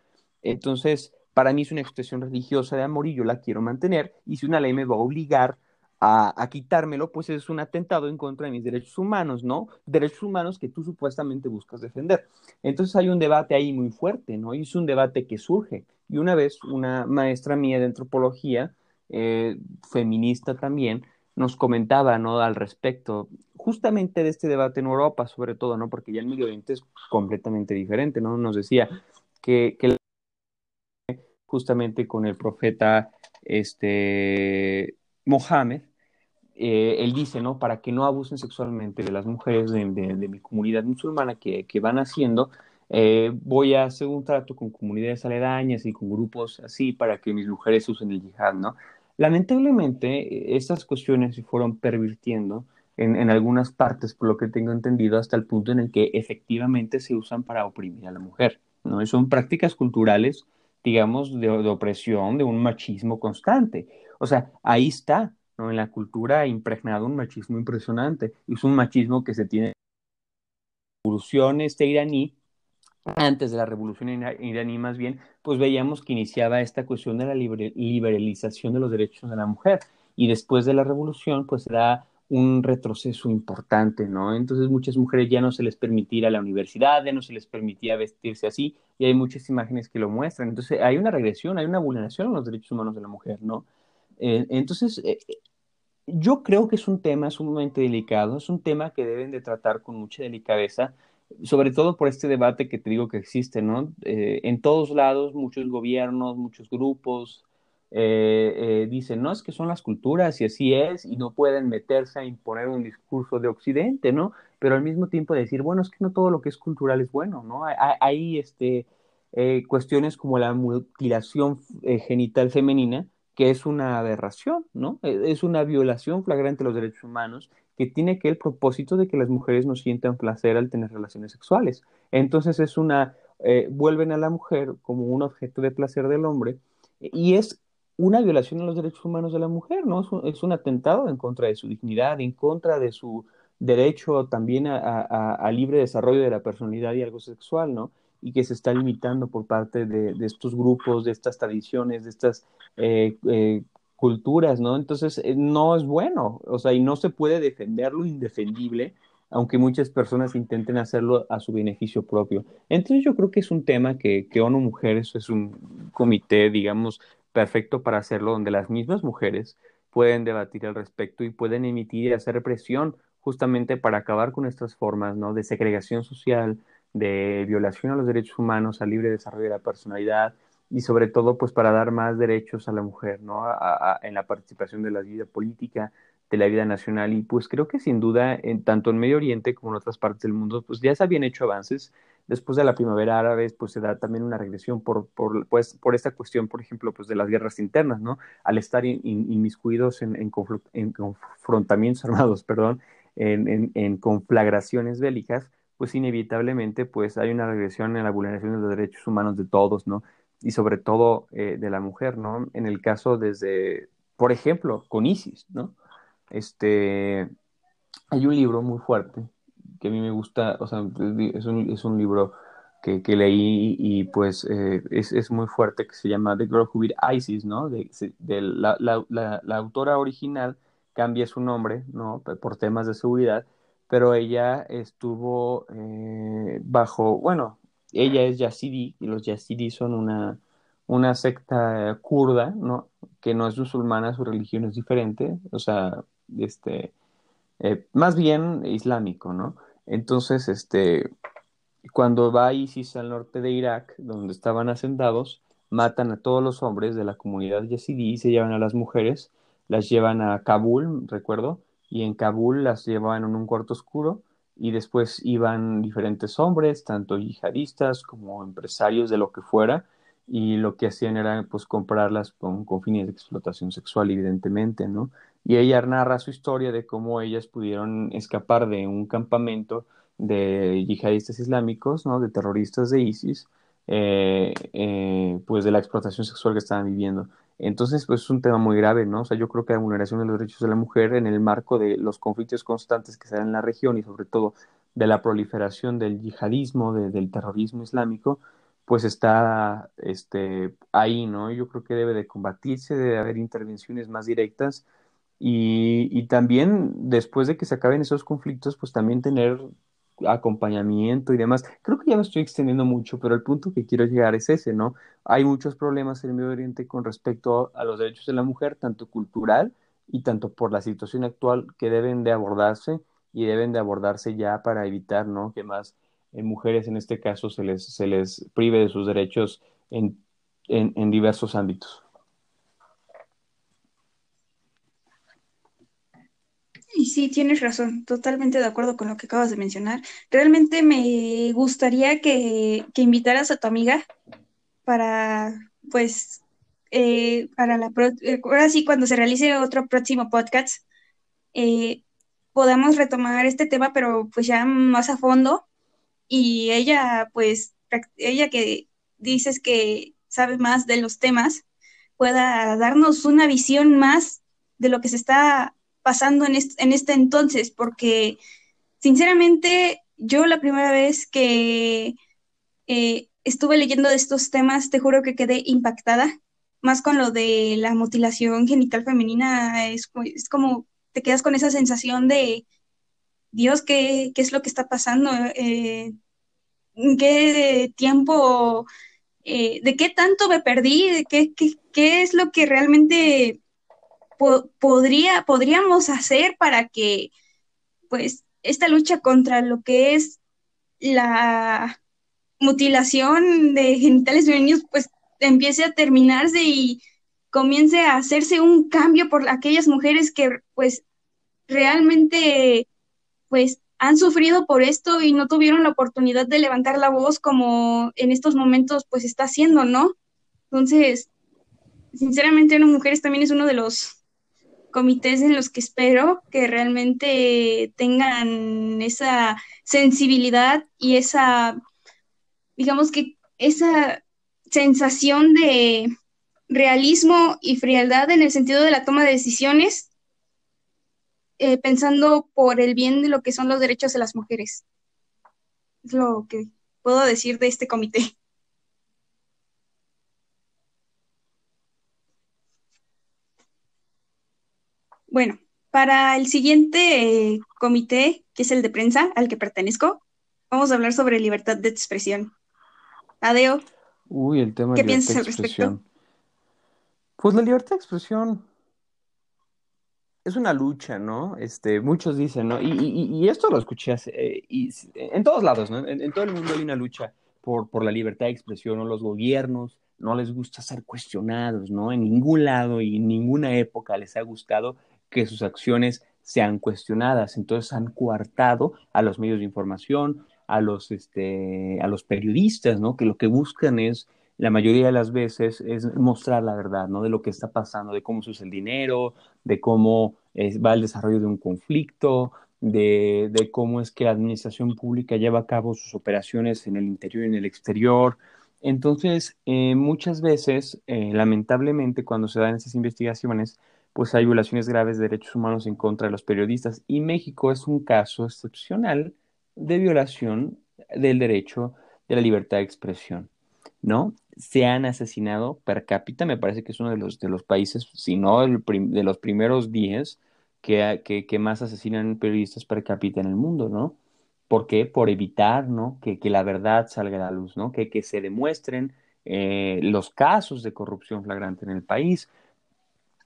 Entonces, para mí es una expresión religiosa de amor y yo la quiero mantener. Y si una ley me va a obligar a, quitármelo, pues es un atentado en contra de mis derechos humanos, ¿no? Derechos humanos que tú supuestamente buscas defender. Entonces hay un debate ahí muy fuerte, ¿no? Y es un debate que surge. Y una vez una maestra mía de antropología, eh, feminista también, nos comentaba, ¿no? Al respecto, justamente de este debate en Europa, sobre todo, ¿no? Porque ya el Medio Oriente es completamente diferente, ¿no? Nos decía que, que justamente con el profeta, este, Mohamed, eh, él dice, ¿no? Para que no abusen sexualmente de las mujeres de, mi comunidad musulmana que, van haciendo, eh, voy a hacer un trato con comunidades aledañas y con grupos así para que mis mujeres usen el yihad, ¿no? Lamentablemente, estas cuestiones se fueron pervirtiendo en, en, algunas partes, por lo que tengo entendido, hasta el punto en el que efectivamente se usan para oprimir a la mujer, ¿no? Y son prácticas culturales, digamos, de opresión, de un machismo constante. O sea, ahí está, ¿no? En la cultura impregnado un machismo impresionante. Es un machismo que se tiene. La revolución este iraní, antes de la revolución iraní más bien, pues veíamos que iniciaba esta cuestión de la liberalización de los derechos de la mujer. Y después de la revolución, pues era un retroceso importante, ¿no? Entonces muchas mujeres ya no se les permitía ir a la universidad, ya no se les permitía vestirse así, y hay muchas imágenes que lo muestran. Entonces hay una regresión, hay una vulneración a los derechos humanos de la mujer, ¿no? Eh, entonces, eh, yo creo que es un tema sumamente delicado, es un tema que deben de tratar con mucha delicadeza, sobre todo por este debate que te digo que existe, ¿no? Eh, en todos lados, muchos gobiernos, muchos grupos, dicen, no, es que son las culturas y así es, y no pueden meterse a imponer un discurso de Occidente, ¿no? Pero al mismo tiempo decir, bueno, es que no todo lo que es cultural es bueno, ¿no? Hay, hay este, cuestiones como la mutilación genital femenina, que es una aberración, ¿no? E, es una violación flagrante de los derechos humanos que tiene que el propósito de que las mujeres no sientan placer al tener relaciones sexuales. Entonces es una, eh, vuelven a la mujer como un objeto de placer del hombre y es una violación a los derechos humanos de la mujer, ¿no? Es un, es un atentado en contra de su dignidad, en contra de su derecho también a, libre desarrollo de la personalidad y algo sexual, ¿no? Y que se está limitando por parte de, estos grupos, de estas tradiciones, de estas eh, eh, culturas, ¿no? Entonces, eh, no es bueno, o sea, y no se puede defender lo indefendible, aunque muchas personas intenten hacerlo a su beneficio propio. Entonces, yo creo que es un tema que, que ONU Mujeres es un comité, digamos, perfecto para hacerlo, donde las mismas mujeres pueden debatir al respecto y pueden emitir y hacer presión justamente para acabar con estas formas ¿no? de segregación social, de violación a los derechos humanos, al libre desarrollo de la personalidad y sobre todo pues para dar más derechos a la mujer ¿no? A, en la participación de la vida política, de la vida nacional y pues creo que sin duda en, tanto en Medio Oriente como en otras partes del mundo pues ya se habían hecho avances después de la primavera árabe pues se da también una regresión por, pues, por esta cuestión por ejemplo pues de las guerras internas no al estar in, in, inmiscuidos en, en, en, confrontamientos armados perdón en conflagraciones bélicas pues inevitablemente pues hay una regresión en la vulneración de los derechos humanos de todos no y sobre todo eh, de la mujer no en el caso desde por ejemplo con ISIS no este, hay un libro muy fuerte que a mí me gusta, o sea, es un, es un libro que, que, leí y pues eh, es, es, muy fuerte que se llama The Girl Who Beat ISIS, ¿no? De, la, la, la, la, autora original cambia su nombre, ¿no? Por temas de seguridad, pero ella estuvo eh, bajo, bueno, ella es yazidi y los yazidi son una, una secta kurda, ¿no? Que no es musulmana, su religión es diferente, o sea, este, eh, más bien islámico, ¿no? Entonces, este, cuando va ISIS al norte de Irak, donde estaban asentados, matan a todos los hombres de la comunidad yazidí y se llevan a las mujeres, las llevan a Kabul, recuerdo, y en Kabul las llevaban en un cuarto oscuro y después iban diferentes hombres, tanto yihadistas como empresarios de lo que fuera, y lo que hacían era pues comprarlas con, fines de explotación sexual, evidentemente, ¿no? y ella narra su historia de cómo ellas pudieron escapar de un campamento de yihadistas islámicos, ¿no? de terroristas de ISIS, eh, pues de la explotación sexual que estaban viviendo. Entonces, pues es un tema muy grave, ¿no? O sea, yo creo que la vulneración de los derechos de la mujer en el marco de los conflictos constantes que se dan en la región y sobre todo de la proliferación del yihadismo, de, del terrorismo islámico, pues está este, ahí, ¿no? Yo creo que debe de combatirse, debe haber intervenciones más directas y, y, también después de que se acaben esos conflictos, pues también tener acompañamiento y demás. Creo que ya me estoy extendiendo mucho, pero el punto que quiero llegar es ese, ¿no? Hay muchos problemas en el Medio Oriente con respecto a los derechos de la mujer, tanto cultural y tanto por la situación actual que deben de abordarse y deben de abordarse ya para evitar, ¿no? Que más eh, mujeres en este caso se les, se les prive de sus derechos en, en, en diversos ámbitos. Y sí, tienes razón, totalmente de acuerdo con lo que acabas de mencionar. Realmente me gustaría que, que invitaras a tu amiga para, pues, eh, para la, eh, ahora sí, cuando se realice otro próximo podcast, eh, podamos retomar este tema, pero pues ya más a fondo. Y ella, pues, ella que dices que sabe más de los temas, pueda darnos una visión más de lo que se está pasando en este, en este entonces, porque sinceramente yo la primera vez que eh, estuve leyendo de estos temas, te juro que quedé impactada, más con lo de la mutilación genital femenina, es, es como te quedas con esa sensación de, Dios, ¿qué, qué es lo que está pasando? Eh, ¿Qué tiempo, eh, de qué tanto me perdí? ¿Qué, qué, ¿Qué es lo que realmente po podría, podríamos hacer para que, pues, esta lucha contra lo que es la mutilación de genitales femeninos, pues, empiece a terminarse y comience a hacerse un cambio por aquellas mujeres que pues realmente pues han sufrido por esto y no tuvieron la oportunidad de levantar la voz como en estos momentos pues está haciendo, ¿no? Entonces, sinceramente, una Mujeres también es uno de los comités en los que espero que realmente tengan esa sensibilidad y esa, digamos que esa sensación de realismo y frialdad en el sentido de la toma de decisiones, eh, pensando por el bien de lo que son los derechos de las mujeres. Es lo que puedo decir de este comité. Bueno, para el siguiente eh, comité, que es el de prensa al que pertenezco, vamos a hablar sobre libertad de expresión. Adeo. Uy, el tema ¿Qué de piensas al respecto? Pues la libertad de expresión es una lucha, ¿no? Este, muchos dicen, ¿no? Y, y- y esto lo escuché hace- eh, y, en todos lados, ¿no? En, en todo el mundo hay una lucha por, por la libertad de expresión, ¿no? Los gobiernos no les gusta ser cuestionados, ¿no? En ningún lado y en ninguna época les ha gustado que sus acciones sean cuestionadas. Entonces han coartado a los medios de información, a los, este, a los periodistas, ¿no? Que lo que buscan es la mayoría de las veces es mostrar la verdad, ¿no? De lo que está pasando, de cómo se usa el dinero, de cómo eh, va el desarrollo de un conflicto, de, de cómo es que la administración pública lleva a cabo sus operaciones en el interior y en el exterior. Entonces, eh, muchas veces, eh, lamentablemente, cuando se dan esas investigaciones, pues hay violaciones graves de derechos humanos en contra de los periodistas. Y México es un caso excepcional de violación del derecho de la libertad de expresión. ¿no? Se han asesinado per cápita, me parece que es uno de los, de los países, si no el de los primeros 10 que, que, que más asesinan periodistas per cápita en el mundo, ¿no? ¿Por qué? Por evitar, ¿no? Que, que la verdad salga a la luz, ¿no? Que, que se demuestren eh, los casos de corrupción flagrante en el país,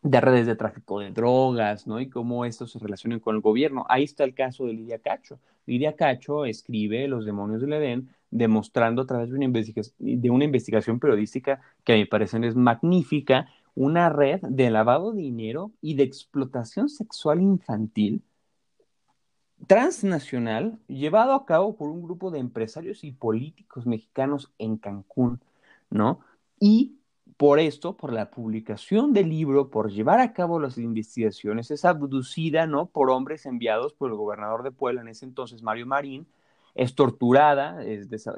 de redes de tráfico de drogas, ¿no? Y cómo esto se relaciona con el gobierno. Ahí está el caso de Lidia Cacho. Lidia Cacho escribe Los demonios del Edén, demostrando a través de una, investiga de una investigación periodística que a mi parecer es magnífica, una red de lavado de dinero y de explotación sexual infantil transnacional llevado a cabo por un grupo de empresarios y políticos mexicanos en Cancún, ¿no? Y por esto, por la publicación del libro, por llevar a cabo las investigaciones, es abducida, ¿no? Por hombres enviados por el gobernador de Puebla en ese entonces, Mario Marín, es torturada,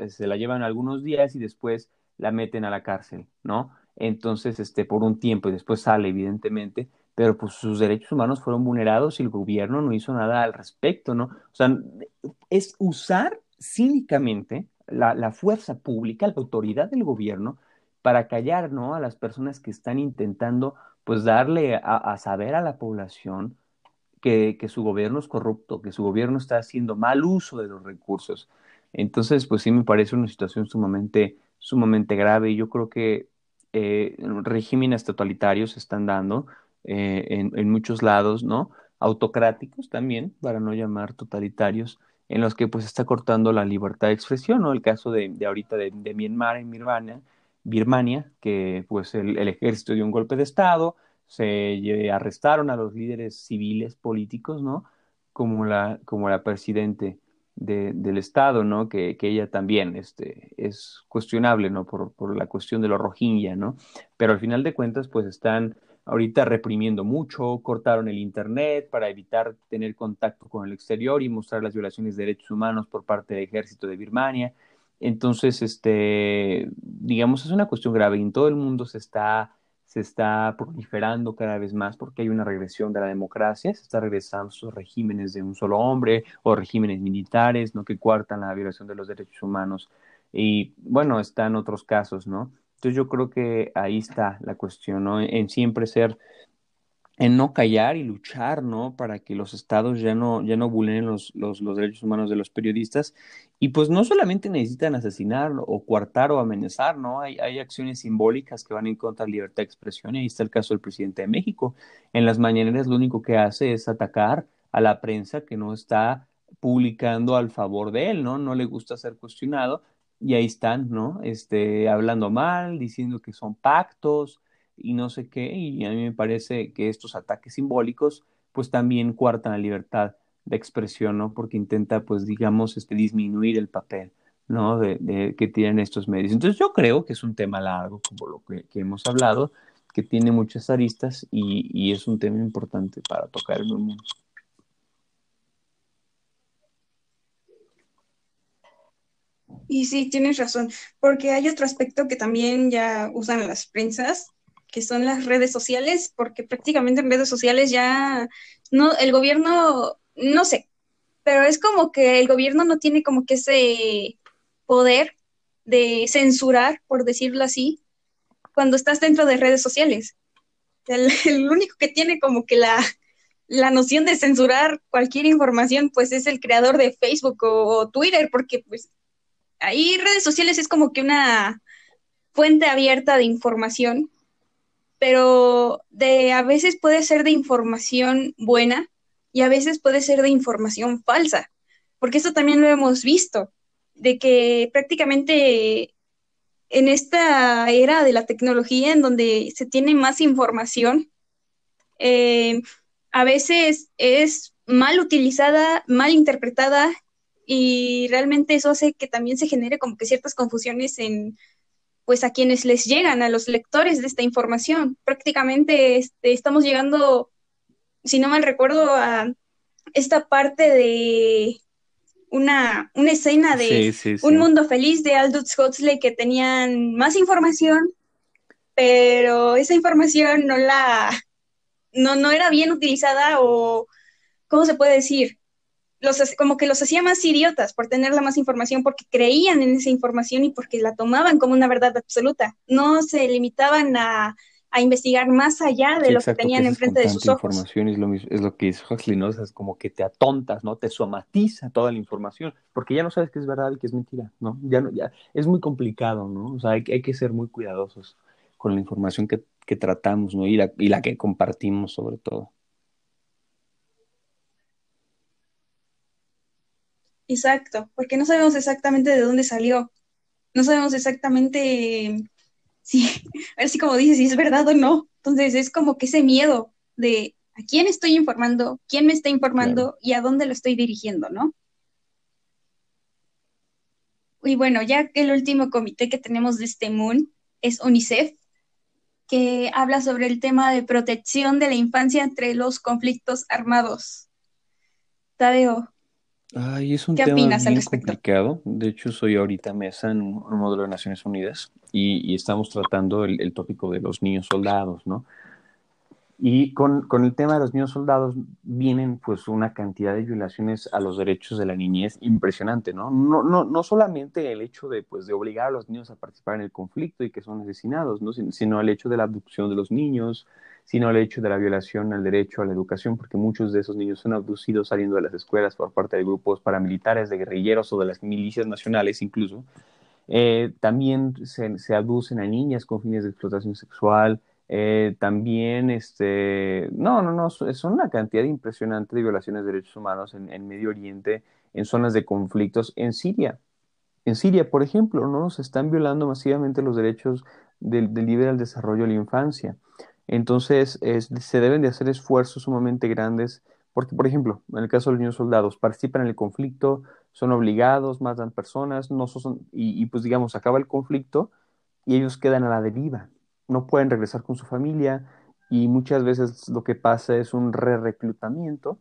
se la llevan algunos días y después la meten a la cárcel, ¿no? Entonces, este, por un tiempo y después sale, evidentemente, pero pues sus derechos humanos fueron vulnerados y el gobierno no hizo nada al respecto, ¿no? O sea, es usar cínicamente la fuerza pública, la autoridad del gobierno, para callar, ¿no? A las personas que están intentando, pues, darle a, saber a la población que, su gobierno es corrupto, que su gobierno está haciendo mal uso de los recursos. Entonces, pues sí me parece una situación sumamente, sumamente grave y yo creo que eh, regímenes totalitarios se están dando eh, en, muchos lados, ¿no? Autocráticos también, para no llamar totalitarios, en los que pues está cortando la libertad de expresión, ¿no? El caso de, de ahorita de, de Myanmar en Birmania, Birmania, que pues el, ejército dio un golpe de Estado, se arrestaron a los líderes civiles políticos, ¿no? Como la, como la presidente de, del Estado, ¿no? Que, que, ella también este, es cuestionable, ¿no? Por, por la cuestión de los Rohingya, ¿no? Pero al final de cuentas, pues están ahorita reprimiendo mucho, cortaron el Internet para evitar tener contacto con el exterior y mostrar las violaciones de derechos humanos por parte del ejército de Birmania. Entonces, este, digamos, es una cuestión grave en todo el mundo se está se está proliferando cada vez más porque hay una regresión de la democracia, se está regresando esos regímenes de un solo hombre o regímenes militares, ¿no? Que cuartan la violación de los derechos humanos. Y bueno, están otros casos, ¿no? Entonces yo creo que ahí está la cuestión, ¿no? En siempre ser, en no callar y luchar, ¿no? Para que los estados ya no, ya no vulneren los, los, los derechos humanos de los periodistas. Y pues no solamente necesitan asesinar o coartar o amenazar, ¿no? Hay, hay acciones simbólicas que van en contra de la libertad de expresión. Y ahí está el caso del presidente de México. En las mañaneras lo único que hace es atacar a la prensa que no está publicando al favor de él, ¿no? No le gusta ser cuestionado. Y ahí están, ¿no? Este, hablando mal, diciendo que son pactos, y no sé qué, y a mí me parece que estos ataques simbólicos pues también cuartan la libertad de expresión, ¿no? Porque intenta pues digamos este disminuir el papel, ¿no? De, que tienen estos medios. Entonces yo creo que es un tema largo, como lo que, hemos hablado, que tiene muchas aristas y, y, es un tema importante para tocar en un mundo. Y sí, tienes razón, porque hay otro aspecto que también ya usan las prensas, que son las redes sociales, porque prácticamente en redes sociales ya no, el gobierno, no sé, pero es como que el gobierno no tiene como que ese poder de censurar, por decirlo así, cuando estás dentro de redes sociales. El, único que tiene como que la, la, noción de censurar cualquier información, pues es el creador de Facebook o, o Twitter, porque pues ahí redes sociales es como que una fuente abierta de información, pero de a veces puede ser de información buena y a veces puede ser de información falsa, porque esto también lo hemos visto, de que prácticamente en esta era de la tecnología en donde se tiene más información, eh, a veces es mal utilizada, mal interpretada y realmente eso hace que también se genere como que ciertas confusiones en pues a quienes les llegan, a los lectores de esta información. Prácticamente este, estamos llegando, si no mal recuerdo, a esta parte de una, una escena de Sí, sí, sí. Un Mundo Feliz de Aldous Huxley que tenían más información, pero esa información no la, no, no era bien utilizada o, ¿cómo se puede decir? Los, como que los hacía más idiotas por tener la más información, porque creían en esa información y porque la tomaban como una verdad absoluta. No se limitaban a, a investigar más allá de Sí, lo exacto, que tenían que enfrente de sus ojos. información es lo, mismo, es lo que dice Huxley, es como que te atontas, ¿no? Te somatiza toda la información, porque ya no sabes qué es verdad y qué es mentira, ¿no? Ya, no, ya es muy complicado, ¿no? O sea, hay, hay que ser muy cuidadosos con la información que, que tratamos, ¿no? Y la, y la que compartimos sobre todo. Exacto, porque no sabemos exactamente de dónde salió. No sabemos exactamente si, a ver si como dices, si es verdad o no. Entonces es como que ese miedo de a quién estoy informando, quién me está informando Claro. y a dónde lo estoy dirigiendo, ¿no? Y bueno, ya que el último comité que tenemos de este Moon es UNICEF, que habla sobre el tema de protección de la infancia entre los conflictos armados. Tadeo, Ay, es un ¿Qué tema opinas al bien respecto? complicado. De hecho, soy ahorita mesa en un, un módulo de Naciones Unidas y, y estamos tratando el, el tópico de los niños soldados, ¿no? Y con, con, el tema de los niños soldados vienen pues una cantidad de violaciones a los derechos de la niñez impresionante, ¿no? No, no, no solamente el hecho de, pues, de obligar a los niños a participar en el conflicto y que son asesinados, ¿no? Sino el hecho de la abducción de los niños, sino el hecho de la violación al derecho a la educación, porque muchos de esos niños son abducidos saliendo de las escuelas por parte de grupos paramilitares, de guerrilleros o de las milicias nacionales incluso. Eh, también se, abducen a niñas con fines de explotación sexual, eh, también, este, no, no, no, son una cantidad impresionante de violaciones de derechos humanos en, en, Medio Oriente, en zonas de conflictos, en Siria. En Siria, por ejemplo, ¿no? Se están violando masivamente los derechos del, del libre al desarrollo de la infancia. Entonces, es, se deben de hacer esfuerzos sumamente grandes, porque, por ejemplo, en el caso de los niños soldados, participan en el conflicto, son obligados, matan personas, no son, y, y pues digamos, acaba el conflicto y ellos quedan a la deriva no pueden regresar con su familia y muchas veces lo que pasa es un re-reclutamiento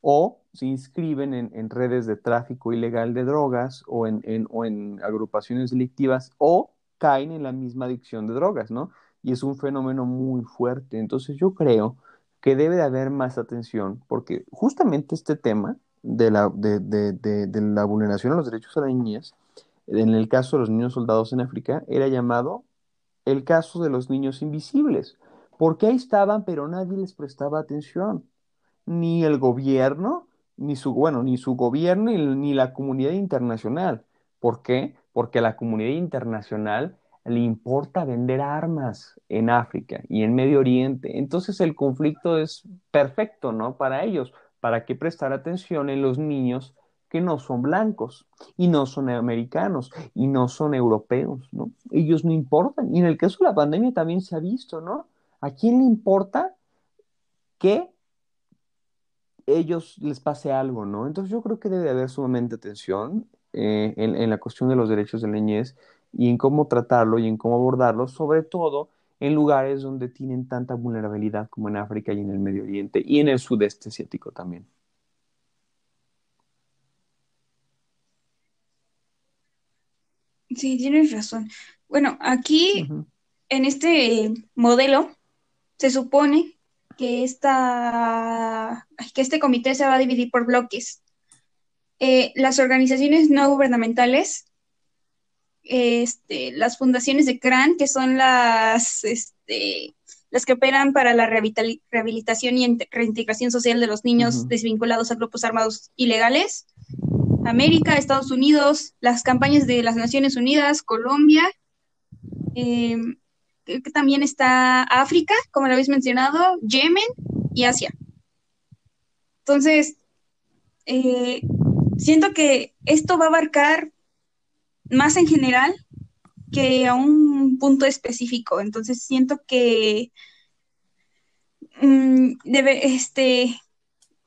o se inscriben en, en, redes de tráfico ilegal de drogas o en, en, o en agrupaciones delictivas o caen en la misma adicción de drogas, ¿no? Y es un fenómeno muy fuerte. Entonces yo creo que debe de haber más atención porque justamente este tema de la, de, de, de, la vulneración a los derechos de las niñas, en el caso de los niños soldados en África, era llamado el caso de los niños invisibles, porque ahí estaban, pero nadie les prestaba atención, ni el gobierno, ni su, bueno, ni su gobierno, ni, ni la comunidad internacional. ¿Por qué? Porque a la comunidad internacional le importa vender armas en África y en Medio Oriente. Entonces el conflicto es perfecto, ¿no? Para ellos, para que prestar atención en los niños que no son blancos y no son americanos y no son europeos, ¿no? Ellos no importan. Y en el caso de la pandemia también se ha visto, ¿no? ¿A quién le importa que ellos les pase algo, ¿no? Entonces yo creo que debe haber sumamente atención eh, en, en, la cuestión de los derechos de la niñez y en cómo tratarlo y en cómo abordarlo, sobre todo en lugares donde tienen tanta vulnerabilidad como en África y en el Medio Oriente y en el sudeste asiático también. Sí, tienes razón. Bueno, aquí uh -huh. en este modelo se supone que, esta, que este comité se va a dividir por bloques. Eh, las organizaciones no gubernamentales, este, las fundaciones de CRAN, que son las, este, las que operan para la rehabilitación y reintegración social de los niños uh -huh. desvinculados a grupos armados ilegales, América, Estados Unidos, las campañas de las Naciones Unidas, Colombia, eh, que también está África, como lo habéis mencionado, Yemen y Asia. Entonces, eh, siento que esto va a abarcar más en general que a un punto específico. Entonces, siento que mmm, debe, este,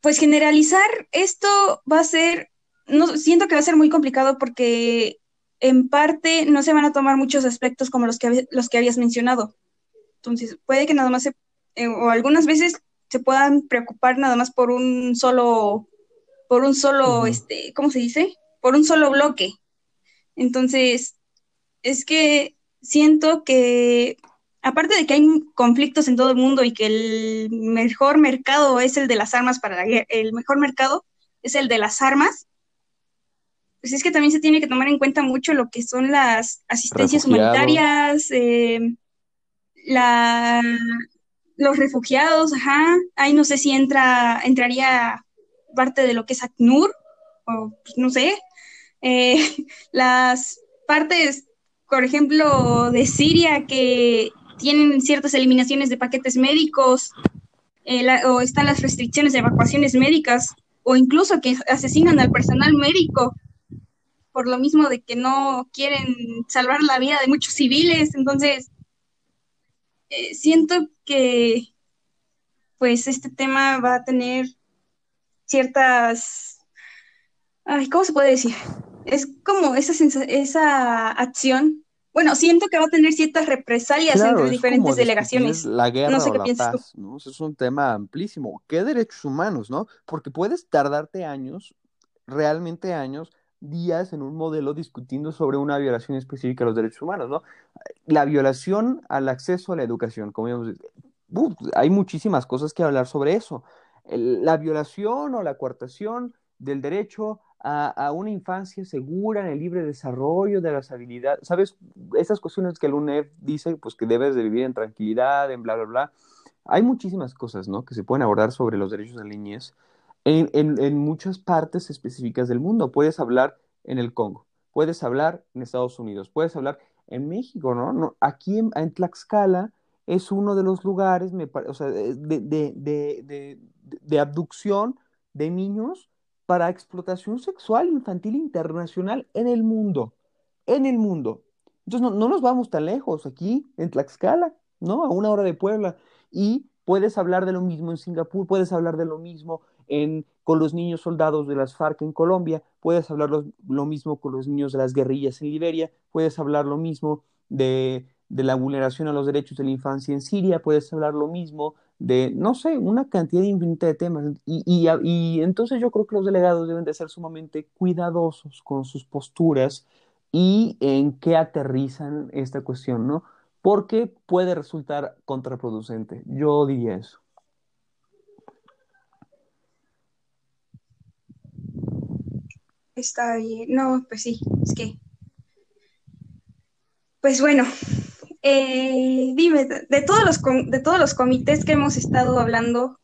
pues generalizar esto va a ser no, siento que va a ser muy complicado porque en parte no se van a tomar muchos aspectos como los que, los que habías mencionado. Entonces, puede que nada más se, eh, o algunas veces se puedan preocupar nada más por un solo, por un solo, uh -huh. este, ¿cómo se dice? Por un solo bloque. Entonces, es que siento que, aparte de que hay conflictos en todo el mundo y que el mejor mercado es el de las armas para la guerra, el mejor mercado es el de las armas, pues es que también se tiene que tomar en cuenta mucho lo que son las asistencias refugiados. humanitarias, eh, la, los refugiados, ajá, ahí no sé si entra, entraría parte de lo que es ACNUR, o pues, no sé, eh, las partes, por ejemplo, de Siria que tienen ciertas eliminaciones de paquetes médicos, eh, o están las restricciones de evacuaciones médicas, o incluso que asesinan al personal médico por lo mismo de que no quieren salvar la vida de muchos civiles. Entonces, eh, siento que pues este tema va a tener ciertas, ¿cómo se puede decir? Es como esa, esa acción. Bueno, siento que va a tener ciertas represalias claro, entre diferentes delegaciones. La guerra no sé o qué la piensas paz, tú. ¿no? Eso es un tema amplísimo. ¿Qué derechos humanos, no? Porque puedes tardarte años, realmente años, días en un modelo discutiendo sobre una violación específica a los derechos humanos, ¿no? La violación al acceso a la educación, como digamos, hay muchísimas cosas que hablar sobre eso. El, la violación o la coartación del derecho a, una infancia segura, en el libre desarrollo de las habilidades, ¿sabes? Esas cuestiones que el UNED dice, pues que debes de vivir en tranquilidad, en bla, bla, bla. Hay muchísimas cosas, ¿no? Que se pueden abordar sobre los derechos de la niñez en, en, en, muchas partes específicas del mundo. Puedes hablar en el Congo, puedes hablar en Estados Unidos, puedes hablar en México, ¿no? no aquí en, en, Tlaxcala es uno de los lugares, me o sea, de, de, de, de, abducción de niños para explotación sexual infantil internacional en el mundo, en el mundo. Entonces no, no nos vamos tan lejos, aquí en Tlaxcala, ¿no? A una hora de Puebla. Y puedes hablar de lo mismo en Singapur, puedes hablar de lo mismo con los niños soldados de las FARC en Colombia, puedes hablar lo, lo, mismo con los niños de las guerrillas en Liberia, puedes hablar lo mismo de, de, la vulneración a los derechos de la infancia en Siria, puedes hablar lo mismo de, no sé, una cantidad infinita de temas. Y, y, y entonces yo creo que los delegados deben de ser sumamente cuidadosos con sus posturas y en qué aterrizan esta cuestión, ¿no? Porque puede resultar contraproducente. Yo diría eso. Está bien. No, pues sí, es que. Pues bueno, eh, dime, de todos, los de todos los comités que hemos estado hablando,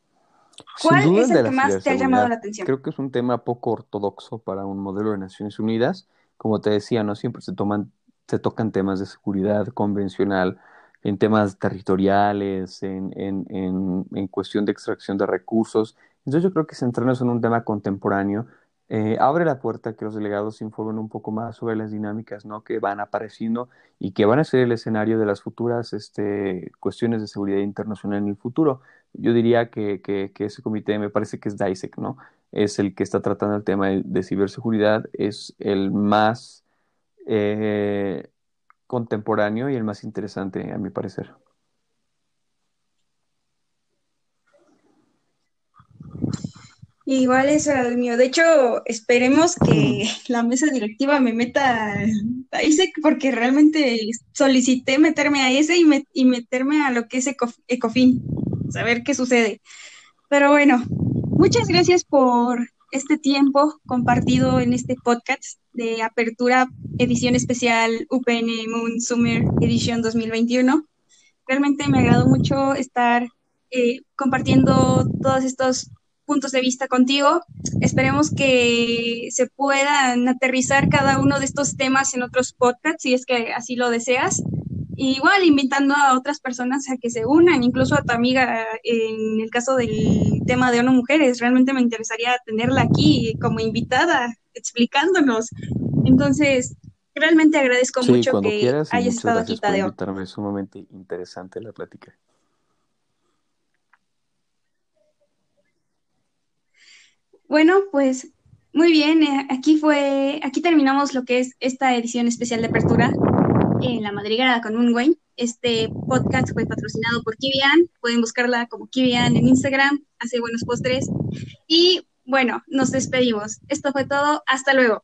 ¿cuál es el que más te ha llamado la atención? Creo que es un tema poco ortodoxo para un modelo de Naciones Unidas. Como te decía, no siempre se toman, se tocan temas de seguridad convencional, en temas territoriales, en, en, en, en cuestión de extracción de recursos. Entonces yo creo que centrarnos en un tema contemporáneo eh, abre la puerta a que los delegados informen un poco más sobre las dinámicas ¿no? que van apareciendo y que van a ser el escenario de las futuras este, cuestiones de seguridad internacional en el futuro. Yo diría que, que, ese comité me parece que es DISEC, ¿no? Es el que está tratando el tema de, de ciberseguridad, es el más eh, contemporáneo y el más interesante, a mi parecer. Igual es el mío. De hecho, esperemos que la mesa directiva me meta a ISEC porque realmente solicité meterme a ese y, y meterme a lo que es ECOFIN, saber qué sucede. Pero bueno, muchas gracias por este tiempo compartido en este podcast de apertura edición especial UPN Moon Summer Edition 2021. Realmente me agradó mucho estar eh, compartiendo todos estos puntos de vista contigo. Esperemos que se puedan aterrizar cada uno de estos temas en otros podcasts, si es que así lo deseas. igual invitando a otras personas a que se unan, incluso a tu amiga en el caso del tema de ONU Mujeres. Realmente me interesaría tenerla aquí como invitada, explicándonos. Entonces, realmente agradezco mucho que hayas estado aquí, Tadeo. Es sumamente interesante la plática. Bueno, pues muy bien, eh, aquí fue, aquí terminamos lo que es esta edición especial de apertura en la madriguera con Moonwayne. Este podcast fue patrocinado por Kivian, pueden buscarla como Kivian en Instagram, hace buenos postres. Y bueno, nos despedimos. Esto fue todo, hasta luego.